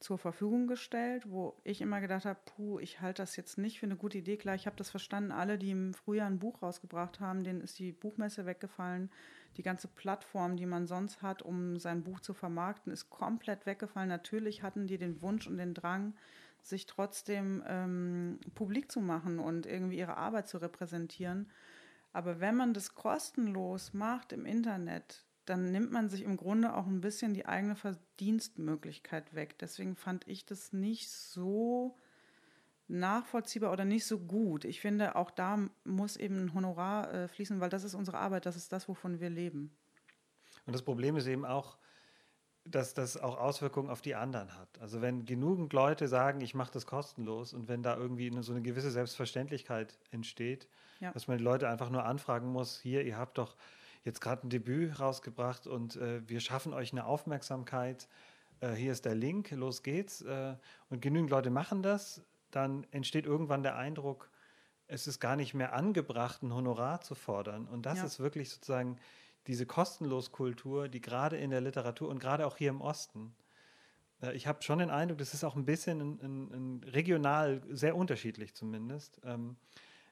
zur Verfügung gestellt, wo ich immer gedacht habe, puh, ich halte das jetzt nicht für eine gute Idee. Klar, ich habe das verstanden, alle, die im Frühjahr ein Buch rausgebracht haben, denen ist die Buchmesse weggefallen. Die ganze Plattform, die man sonst hat, um sein Buch zu vermarkten, ist komplett weggefallen. Natürlich hatten die den Wunsch und den Drang, sich trotzdem ähm, publik zu machen und irgendwie ihre Arbeit zu repräsentieren. Aber wenn man das kostenlos macht im Internet, dann nimmt man sich im Grunde auch ein bisschen die eigene Verdienstmöglichkeit weg. Deswegen fand ich das nicht so nachvollziehbar oder nicht so gut. Ich finde, auch da muss eben ein Honorar äh, fließen, weil das ist unsere Arbeit, das ist das, wovon wir leben. Und das Problem ist eben auch, dass das auch Auswirkungen auf die anderen hat. Also wenn genügend Leute sagen, ich mache das kostenlos und wenn da irgendwie eine, so eine gewisse Selbstverständlichkeit entsteht, Ja. dass man die Leute einfach nur anfragen muss, hier, ihr habt doch jetzt gerade ein Debüt rausgebracht und äh, wir schaffen euch eine Aufmerksamkeit, äh, hier ist der Link, los geht's. Äh, und genügend Leute machen das, dann entsteht irgendwann der Eindruck, es ist gar nicht mehr angebracht, ein Honorar zu fordern. Und das Ja. ist wirklich sozusagen diese Kostenloskultur, die gerade in der Literatur und gerade auch hier im Osten, äh, ich habe schon den Eindruck, das ist auch ein bisschen ein, ein, ein regional sehr unterschiedlich zumindest. Ähm,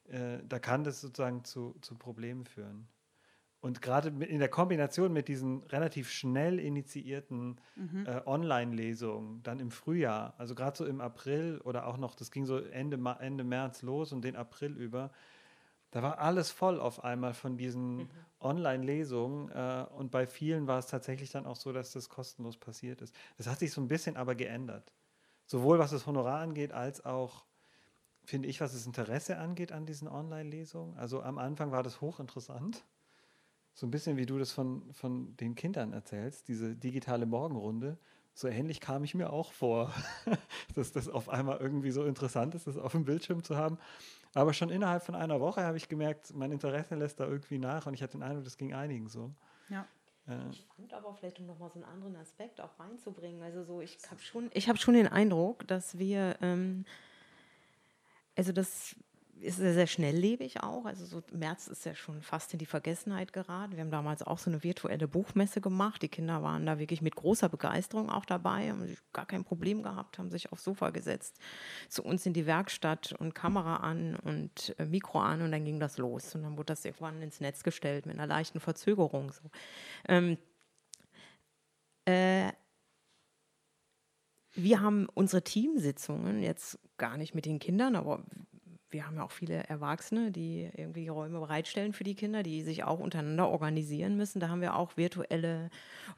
äh, da kann das sozusagen zu, zu Problemen führen. Und gerade in der Kombination mit diesen relativ schnell initiierten äh, Online-Lesungen, dann im Frühjahr, also gerade so im April oder auch noch, das ging so Ende, Ende März los und den April über, da war alles voll auf einmal von diesen Online-Lesungen äh, und bei vielen war es tatsächlich dann auch so, dass das kostenlos passiert ist. Das hat sich so ein bisschen aber geändert. Sowohl was das Honorar angeht, als auch, finde ich, was das Interesse angeht an diesen Online-Lesungen. Also am Anfang war das hochinteressant. So ein bisschen wie du das von, von den Kindern erzählst, diese digitale Morgenrunde. so ähnlich kam ich mir auch vor, dass das auf einmal irgendwie so interessant ist, das auf dem Bildschirm zu haben. Aber schon innerhalb von einer Woche habe ich gemerkt, mein Interesse lässt da irgendwie nach und ich hatte den Eindruck, das ging einigen so. Ja. Äh, Ich fand aber vielleicht, um nochmal so einen anderen Aspekt auch reinzubringen, also so, ich habe schon, ich habe schon den Eindruck, dass wir, ähm, also das ist sehr, sehr schnelllebig auch. Also so März ist ja schon fast in die Vergessenheit geraten. Wir haben damals auch so eine virtuelle Buchmesse gemacht. Die Kinder waren da wirklich mit großer Begeisterung auch dabei, haben gar kein Problem gehabt, haben sich aufs Sofa gesetzt, zu uns in die Werkstatt und Kamera an und äh, Mikro an und dann ging das los. Und dann wurde das irgendwann ins Netz gestellt mit einer leichten Verzögerung. So. Ähm, äh, wir haben unsere Teamsitzungen jetzt gar nicht mit den Kindern, aber wir haben ja auch viele Erwachsene, die irgendwie Räume bereitstellen für die Kinder, die sich auch untereinander organisieren müssen. Da haben wir auch virtuelle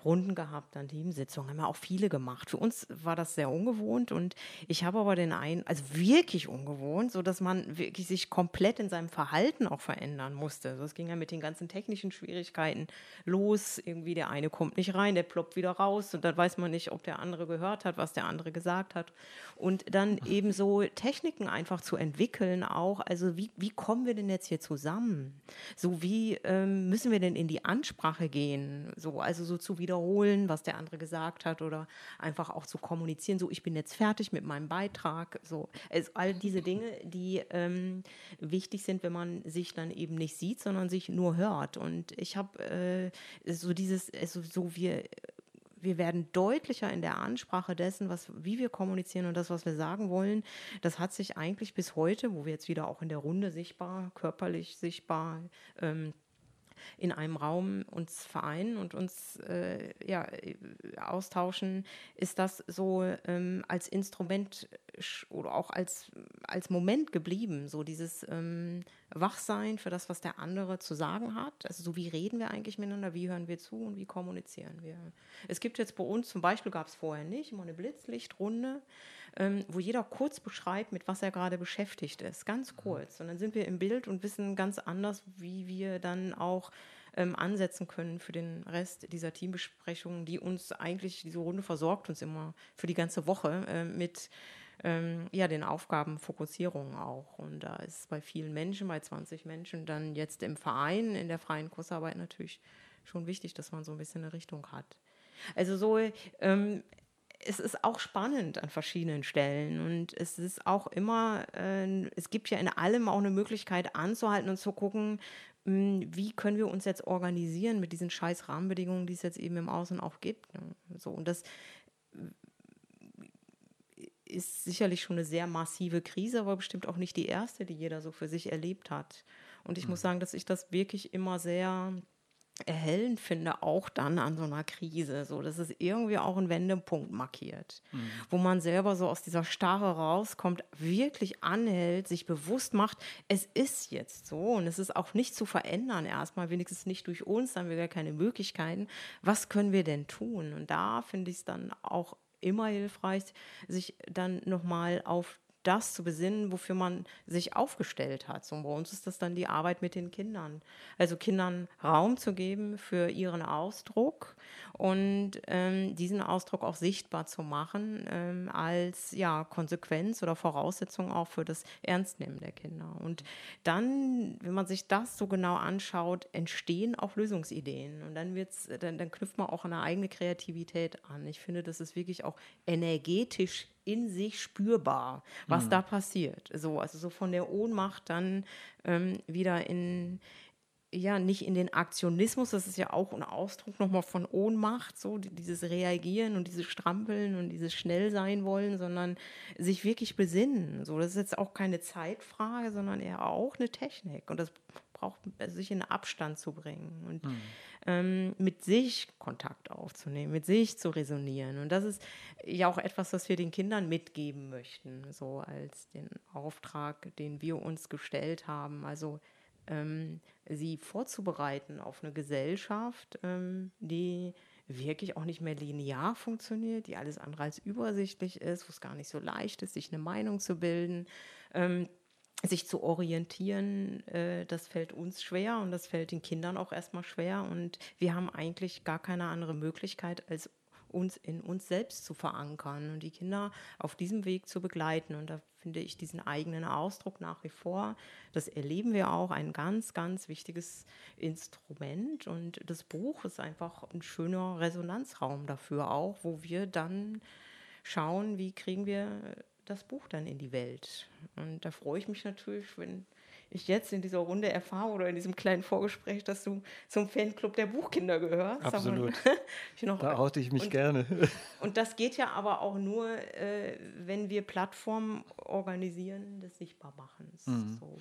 Runden gehabt, dann Teamsitzungen, haben wir auch viele gemacht. Für uns war das sehr ungewohnt und ich habe aber den einen, also wirklich ungewohnt, so dass man wirklich sich komplett in seinem Verhalten auch verändern musste. So, es ging ja mit den ganzen technischen Schwierigkeiten los. Irgendwie der eine kommt nicht rein, der ploppt wieder raus und dann weiß man nicht, ob der andere gehört hat, was der andere gesagt hat. Und dann eben so Techniken einfach zu entwickeln auch, also wie, wie kommen wir denn jetzt hier zusammen? So wie ähm, müssen wir denn in die Ansprache gehen? So, also so zu wiederholen, was der andere gesagt hat oder einfach auch zu kommunizieren, so ich bin jetzt fertig mit meinem Beitrag. So, also all diese Dinge, die ähm, wichtig sind, wenn man sich dann eben nicht sieht, sondern sich nur hört. Und ich habe äh, so dieses, also so wir wir werden deutlicher in der Ansprache dessen, was, wie wir kommunizieren und das, was wir sagen wollen. Das hat sich eigentlich bis heute, wo wir jetzt wieder auch in der Runde sichtbar, körperlich sichtbar, ähm, in einem Raum uns vereinen und uns äh, ja, äh, austauschen, ist das so ähm, als Instrument oder auch als, als Moment geblieben, so dieses ähm, Wachsein für das, was der andere zu sagen hat. Also so wie reden wir eigentlich miteinander, wie hören wir zu und wie kommunizieren wir. Es gibt jetzt bei uns, zum Beispiel gab es vorher nicht, immer eine Blitzlichtrunde, ähm, wo jeder kurz beschreibt, mit was er gerade beschäftigt ist, ganz kurz. Und dann sind wir im Bild und wissen ganz anders, wie wir dann auch ähm, ansetzen können für den Rest dieser Teambesprechungen, die uns eigentlich, diese Runde versorgt uns immer für die ganze Woche äh, mit ähm, ja, den Aufgaben Fokussierung auch. Und da ist bei vielen Menschen, bei 20 Menschen, dann jetzt im Verein, in der freien Kursarbeit natürlich schon wichtig, dass man so ein bisschen eine Richtung hat. Also so, ähm, es ist auch spannend an verschiedenen Stellen und es ist auch immer, äh, es gibt ja in allem auch eine Möglichkeit anzuhalten und zu gucken, mh, wie können wir uns jetzt organisieren mit diesen scheiß Rahmenbedingungen, die es jetzt eben im Außen auch gibt. Ne? So, und das ist sicherlich schon eine sehr massive Krise, aber bestimmt auch nicht die erste, die jeder so für sich erlebt hat. Und ich muss sagen, dass ich das wirklich immer sehr erhellend finde, auch dann an so einer Krise, so dass es irgendwie auch einen Wendepunkt markiert, wo man selber so aus dieser Starre rauskommt, wirklich anhält, sich bewusst macht, es ist jetzt so und es ist auch nicht zu verändern, erstmal wenigstens nicht durch uns, dann haben wir gar keine Möglichkeiten. Was können wir denn tun? Und da finde ich es dann auch immer hilfreich, sich dann nochmal auf das zu besinnen, wofür man sich aufgestellt hat. So, bei uns ist das dann die Arbeit mit den Kindern. Also Kindern Raum zu geben für ihren Ausdruck und ähm, diesen Ausdruck auch sichtbar zu machen ähm, als ja, Konsequenz oder Voraussetzung auch für das Ernstnehmen der Kinder. Und dann, wenn man sich das so genau anschaut, entstehen auch Lösungsideen. Und dann, wird's, dann, dann knüpft man auch eine eigene Kreativität an. Ich finde, das ist wirklich auch energetisch in sich spürbar, was Mhm. da passiert. So, also so von der Ohnmacht dann ähm, wieder in, ja, nicht in den Aktionismus, das ist ja auch ein Ausdruck nochmal von Ohnmacht, so die- dieses Reagieren und dieses Strampeln und dieses schnell sein wollen, sondern sich wirklich besinnen. So, das ist jetzt auch keine Zeitfrage, sondern eher auch eine Technik. Und das braucht, also sich in Abstand zu bringen und ähm, mit sich Kontakt aufzunehmen, mit sich zu resonieren. Und das ist ja auch etwas, was wir den Kindern mitgeben möchten, so als den Auftrag, den wir uns gestellt haben. Also ähm, sie vorzubereiten auf eine Gesellschaft, ähm, die wirklich auch nicht mehr linear funktioniert, die alles andere als übersichtlich ist, wo es gar nicht so leicht ist, sich eine Meinung zu bilden. Ähm, sich zu orientieren, äh, das fällt uns schwer und das fällt den Kindern auch erstmal schwer. Und wir haben eigentlich gar keine andere Möglichkeit, als uns in uns selbst zu verankern und die Kinder auf diesem Weg zu begleiten. Und da finde ich diesen eigenen Ausdruck nach wie vor, das erleben wir auch, ein ganz, ganz wichtiges Instrument. Und das Buch ist einfach ein schöner Resonanzraum dafür auch, wo wir dann schauen, wie kriegen wir das Buch dann in die Welt. Und da freue ich mich natürlich, wenn ich jetzt in dieser Runde erfahre oder in diesem kleinen Vorgespräch, dass du zum Fanclub der Buchkinder gehörst. Absolut. noch, Da oute ich mich und, gerne. Und das geht ja aber auch nur, äh, wenn wir Plattformen organisieren des Sichtbarmachens. Mhm. So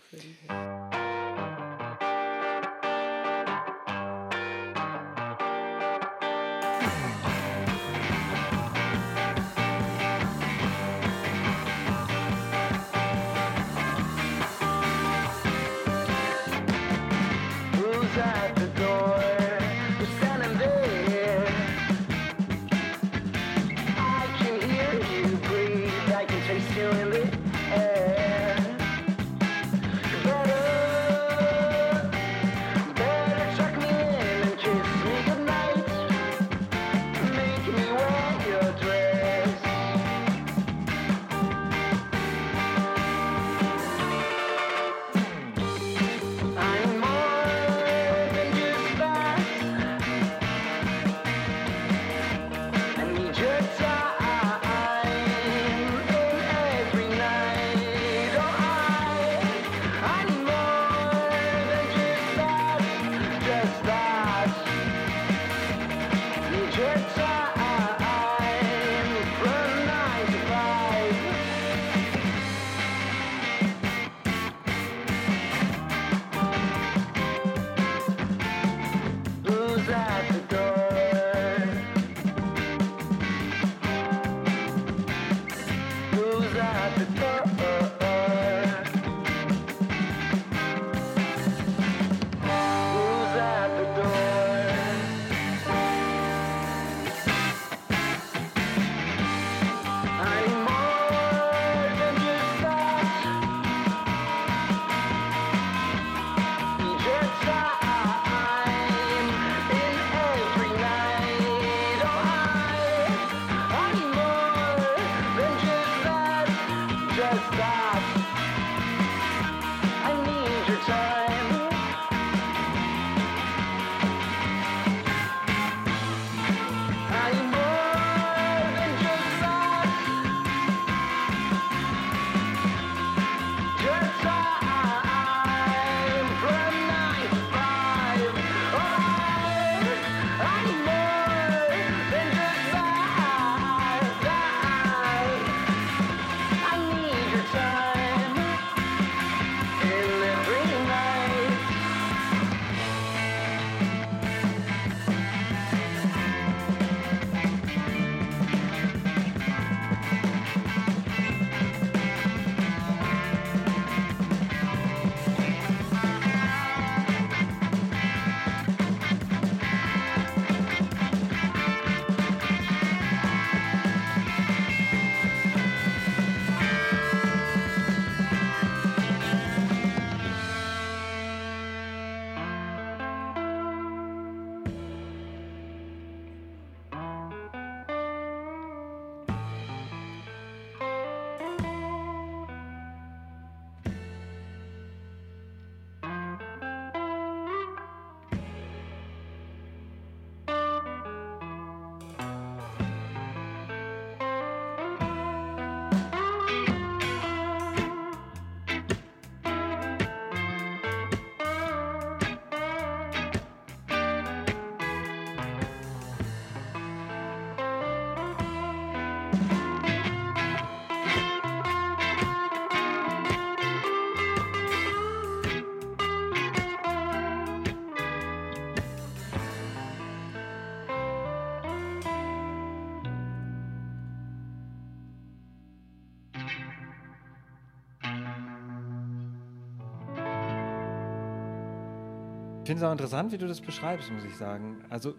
finde es auch interessant, wie du das beschreibst, muss ich sagen. Also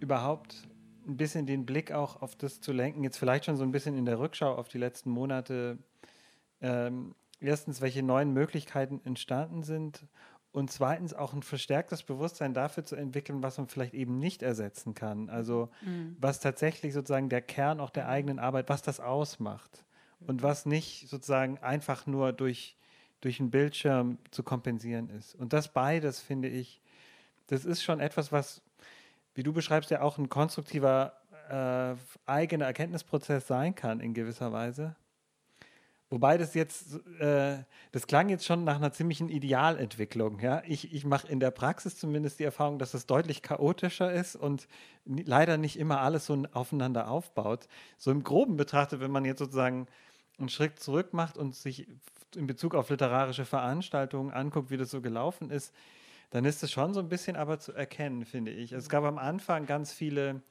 überhaupt ein bisschen den Blick auch auf das zu lenken, jetzt vielleicht schon so ein bisschen in der Rückschau auf die letzten Monate. Ähm, erstens, welche neuen Möglichkeiten entstanden sind und zweitens auch ein verstärktes Bewusstsein dafür zu entwickeln, was man vielleicht eben nicht ersetzen kann. Also was tatsächlich sozusagen der Kern auch der eigenen Arbeit, was das ausmacht und was nicht sozusagen einfach nur durch, durch einen Bildschirm zu kompensieren ist. Und das beides, finde ich, das ist schon etwas, was, wie du beschreibst, ja auch ein konstruktiver äh, eigener Erkenntnisprozess sein kann in gewisser Weise. Wobei das jetzt, äh, das klang jetzt schon nach einer ziemlichen Idealentwicklung. Ja? Ich, ich mache in der Praxis zumindest die Erfahrung, dass es deutlich chaotischer ist und leider nicht immer alles so aufeinander aufbaut. So im Groben betrachtet, wenn man jetzt sozusagen einen Schritt zurück macht und sich in Bezug auf literarische Veranstaltungen anguckt, wie das so gelaufen ist, dann ist es schon so ein bisschen aber zu erkennen, finde ich. Es gab am Anfang ganz viele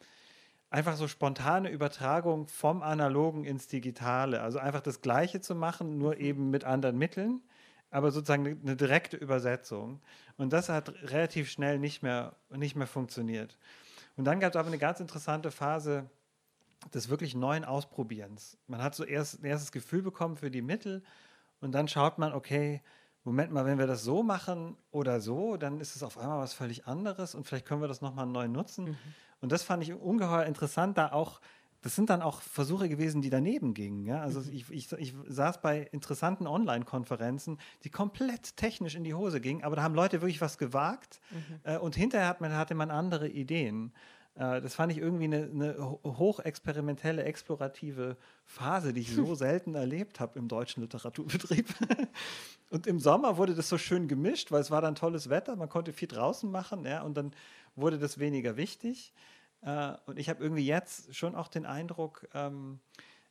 einfach so spontane Übertragung vom Analogen ins Digitale. Also einfach das Gleiche zu machen, nur eben mit anderen Mitteln, aber sozusagen eine, eine direkte Übersetzung. Und das hat relativ schnell nicht mehr, nicht mehr funktioniert. Und dann gab es aber eine ganz interessante Phase des wirklich neuen Ausprobierens. Man hat so erst ein erstes Gefühl bekommen für die Mittel und dann schaut man, okay, Moment mal, wenn wir das so machen oder so, dann ist es auf einmal was völlig anderes und vielleicht können wir das nochmal neu nutzen. Und das fand ich ungeheuer interessant, da auch, das sind dann auch Versuche gewesen, die daneben gingen. Ja? Also ich, ich, ich saß bei interessanten Online-Konferenzen, die komplett technisch in die Hose gingen, aber da haben Leute wirklich was gewagt äh, und hinterher hat man, hatte man andere Ideen. Äh, das fand ich irgendwie eine, eine ho- hochexperimentelle, explorative Phase, die ich so selten erlebt habe im deutschen Literaturbetrieb. Und im Sommer wurde das so schön gemischt, weil es war dann tolles Wetter, man konnte viel draußen machen, ja, und dann wurde das weniger wichtig. Äh, und ich habe irgendwie jetzt schon auch den Eindruck, ähm,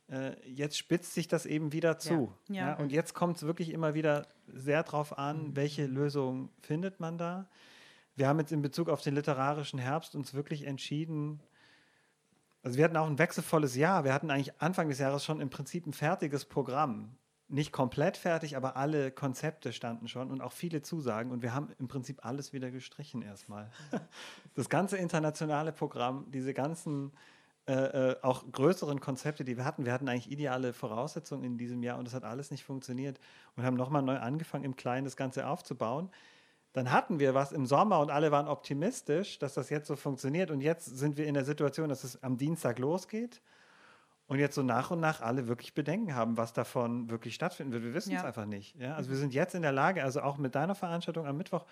äh, jetzt spitzt sich das eben wieder zu. Ja. Ja. Ja. Und jetzt kommt es wirklich immer wieder sehr darauf an, welche Lösung findet man da. Wir haben jetzt in Bezug auf den literarischen Herbst uns wirklich entschieden, also wir hatten auch ein wechselvolles Jahr. Wir hatten eigentlich Anfang des Jahres schon im Prinzip ein fertiges Programm. Nicht komplett fertig, aber alle Konzepte standen schon und auch viele Zusagen. Und wir haben im Prinzip alles wieder gestrichen erstmal. Das ganze internationale Programm, diese ganzen äh, äh, auch größeren Konzepte, die wir hatten. Wir hatten eigentlich ideale Voraussetzungen in diesem Jahr und das hat alles nicht funktioniert und haben nochmal neu angefangen, im Kleinen das Ganze aufzubauen. Dann hatten wir was im Sommer und alle waren optimistisch, dass das jetzt so funktioniert. Und jetzt sind wir in der Situation, dass es am Dienstag losgeht und jetzt so nach und nach alle wirklich Bedenken haben, was davon wirklich stattfinden wird. Wir wissen es Ja. einfach nicht. Ja? Also wir sind jetzt in der Lage, also auch mit deiner Veranstaltung am Mittwoch,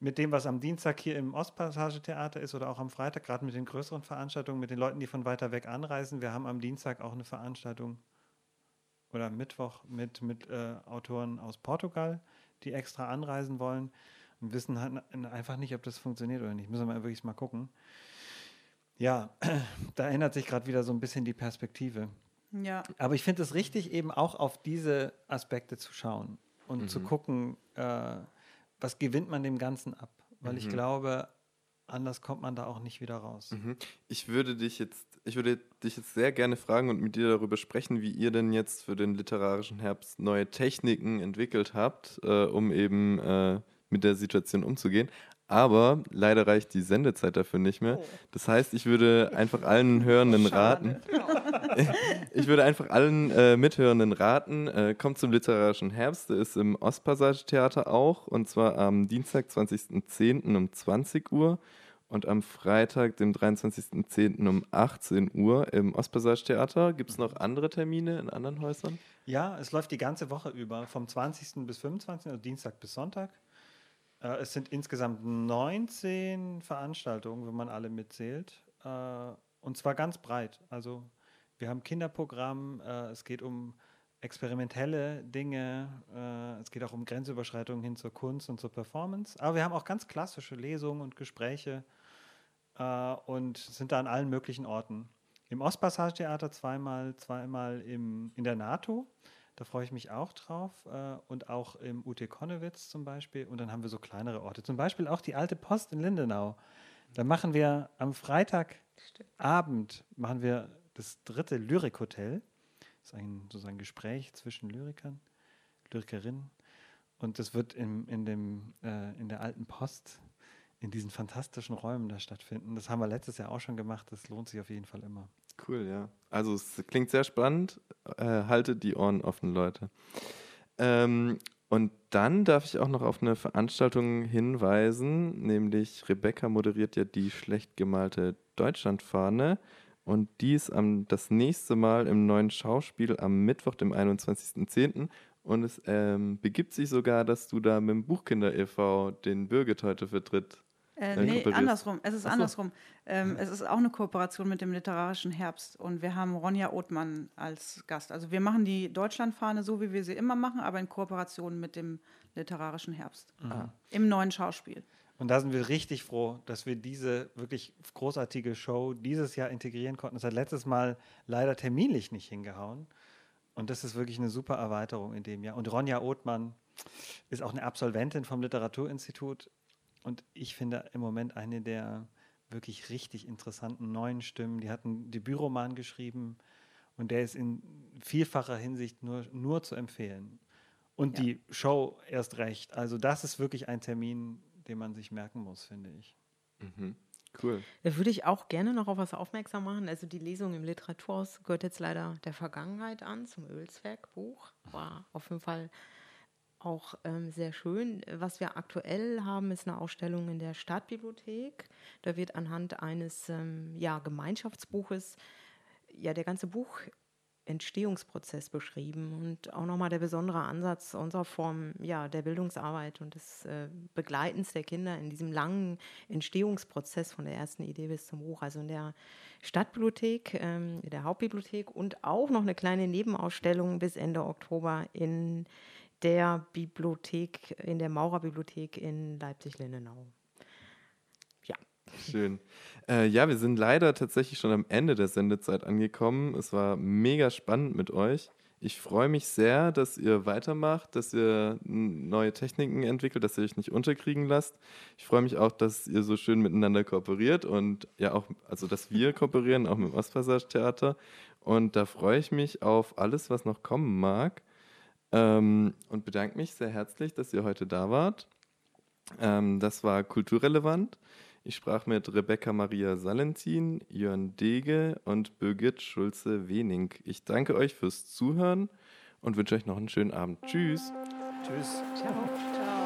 mit dem, was am Dienstag hier im Ostpassage-Theater ist oder auch am Freitag, gerade mit den größeren Veranstaltungen, mit den Leuten, die von weiter weg anreisen. Wir haben am Dienstag auch eine Veranstaltung oder am Mittwoch mit, mit äh, Autoren aus Portugal, die extra anreisen wollen und wissen halt einfach nicht, ob das funktioniert oder nicht. Müssen wir wirklich mal gucken. Ja, da ändert sich gerade wieder so ein bisschen die Perspektive. Ja, Aber ich finde es richtig, eben auch auf diese Aspekte zu schauen und zu gucken, äh, was gewinnt man dem Ganzen ab. Weil ich glaube, anders kommt man da auch nicht wieder raus. Mhm. Ich würde dich jetzt, ich würde dich jetzt sehr gerne fragen und mit dir darüber sprechen, wie ihr denn jetzt für den literarischen Herbst neue Techniken entwickelt habt, äh, um eben äh, mit der Situation umzugehen. Aber leider reicht die Sendezeit dafür nicht mehr. Das heißt, ich würde einfach allen Hörenden raten, ich würde einfach allen äh, Mithörenden raten, äh, kommt zum literarischen Herbst, der ist im Ostpassage-Theater auch, und zwar am Dienstag, 20.10. um 20 Uhr und am Freitag, dem 23.10. um 18 Uhr im Ostpassage-Theater. Gibt es noch andere Termine in anderen Häusern? Ja, es läuft die ganze Woche über, vom 20. bis 25., also Dienstag bis Sonntag. Äh, es sind insgesamt 19 Veranstaltungen, wenn man alle mitzählt. Äh, und zwar ganz breit. Also wir haben Kinderprogramm, äh, es geht um experimentelle Dinge, äh, es geht auch um Grenzüberschreitungen hin zur Kunst und zur Performance. Aber wir haben auch ganz klassische Lesungen und Gespräche äh, und sind da an allen möglichen Orten. Im Ostpassage-Theater zweimal, zweimal im, in der NATO. Da freue ich mich auch drauf. Äh, und auch im UT Konnewitz zum Beispiel. Und dann haben wir so kleinere Orte. Zum Beispiel auch die Alte Post in Lindenau. Da machen wir am Freitagabend machen wir das dritte Lyrikhotel. Das ist ein sozusagen Gespräch zwischen Lyrikern, Lyrikerinnen. Und das wird im, in, dem, äh, in der Alten Post in diesen fantastischen Räumen da stattfinden. Das haben wir letztes Jahr auch schon gemacht. Das lohnt sich auf jeden Fall immer. Cool, ja. Also es klingt sehr spannend. Äh, haltet die Ohren offen, Leute. Ähm, Und dann darf ich auch noch auf eine Veranstaltung hinweisen, nämlich Rebecca moderiert ja die schlecht gemalte Deutschlandfahne. Und die ist am, das nächste Mal im neuen Schauspiel am Mittwoch, dem 21.10. Und es ähm, begibt sich sogar, dass du da mit dem Buchkinder e.V. den Birgit heute vertritt. Äh, nee, andersrum. Es ist so. andersrum. Ähm, es ist auch eine Kooperation mit dem Literarischen Herbst und wir haben Ronja Othmann als Gast. Also wir machen die Deutschlandfahne so, wie wir sie immer machen, aber in Kooperation mit dem Literarischen Herbst. Im neuen Schauspiel. Und da sind wir richtig froh, dass wir diese wirklich großartige Show dieses Jahr integrieren konnten. Es hat letztes Mal leider terminlich nicht hingehauen. Und das ist wirklich eine super Erweiterung in dem Jahr. Und Ronja Othmann ist auch eine Absolventin vom Literaturinstitut. Und ich finde im Moment eine der wirklich richtig interessanten neuen Stimmen. Die hat einen Debütroman geschrieben und der ist in vielfacher Hinsicht nur, nur zu empfehlen. Und Ja. die Show erst recht. Also das ist wirklich ein Termin, den man sich merken muss, finde ich. Mhm. Cool. Da würde ich auch gerne noch auf was aufmerksam machen. Also die Lesung im Literaturhaus gehört jetzt leider der Vergangenheit an, zum Ölzwergbuch. War auf jeden Fall auch ähm, sehr schön. Was wir aktuell haben, ist eine Ausstellung in der Stadtbibliothek. Da wird anhand eines ähm, ja, Gemeinschaftsbuches ja der ganze Buchentstehungsprozess beschrieben und auch nochmal der besondere Ansatz unserer Form ja, der Bildungsarbeit und des äh, Begleitens der Kinder in diesem langen Entstehungsprozess von der ersten Idee bis zum Buch. Also in der Stadtbibliothek, ähm, in der Hauptbibliothek und auch noch eine kleine Nebenausstellung bis Ende Oktober in der Bibliothek, in der Maurerbibliothek in Leipzig-Lindenau. Ja, Schön. Äh, ja, wir sind leider tatsächlich schon am Ende der Sendezeit angekommen. Es war mega spannend mit euch. Ich freue mich sehr, dass ihr weitermacht, dass ihr neue Techniken entwickelt, dass ihr euch nicht unterkriegen lasst. Ich freue mich auch, dass ihr so schön miteinander kooperiert und ja auch, also dass wir kooperieren, auch mit dem Ostpassage Theater. Und da freue ich mich auf alles, was noch kommen mag. Ähm, und bedanke mich sehr herzlich, dass ihr heute da wart. Ähm, das war kulturrelevant. Ich sprach mit Rebecca Maria Salentin, Jörn Dege und Birgit Schulze-Wening. Ich danke euch fürs Zuhören und wünsche euch noch einen schönen Abend. Tschüss. Tschüss. Thank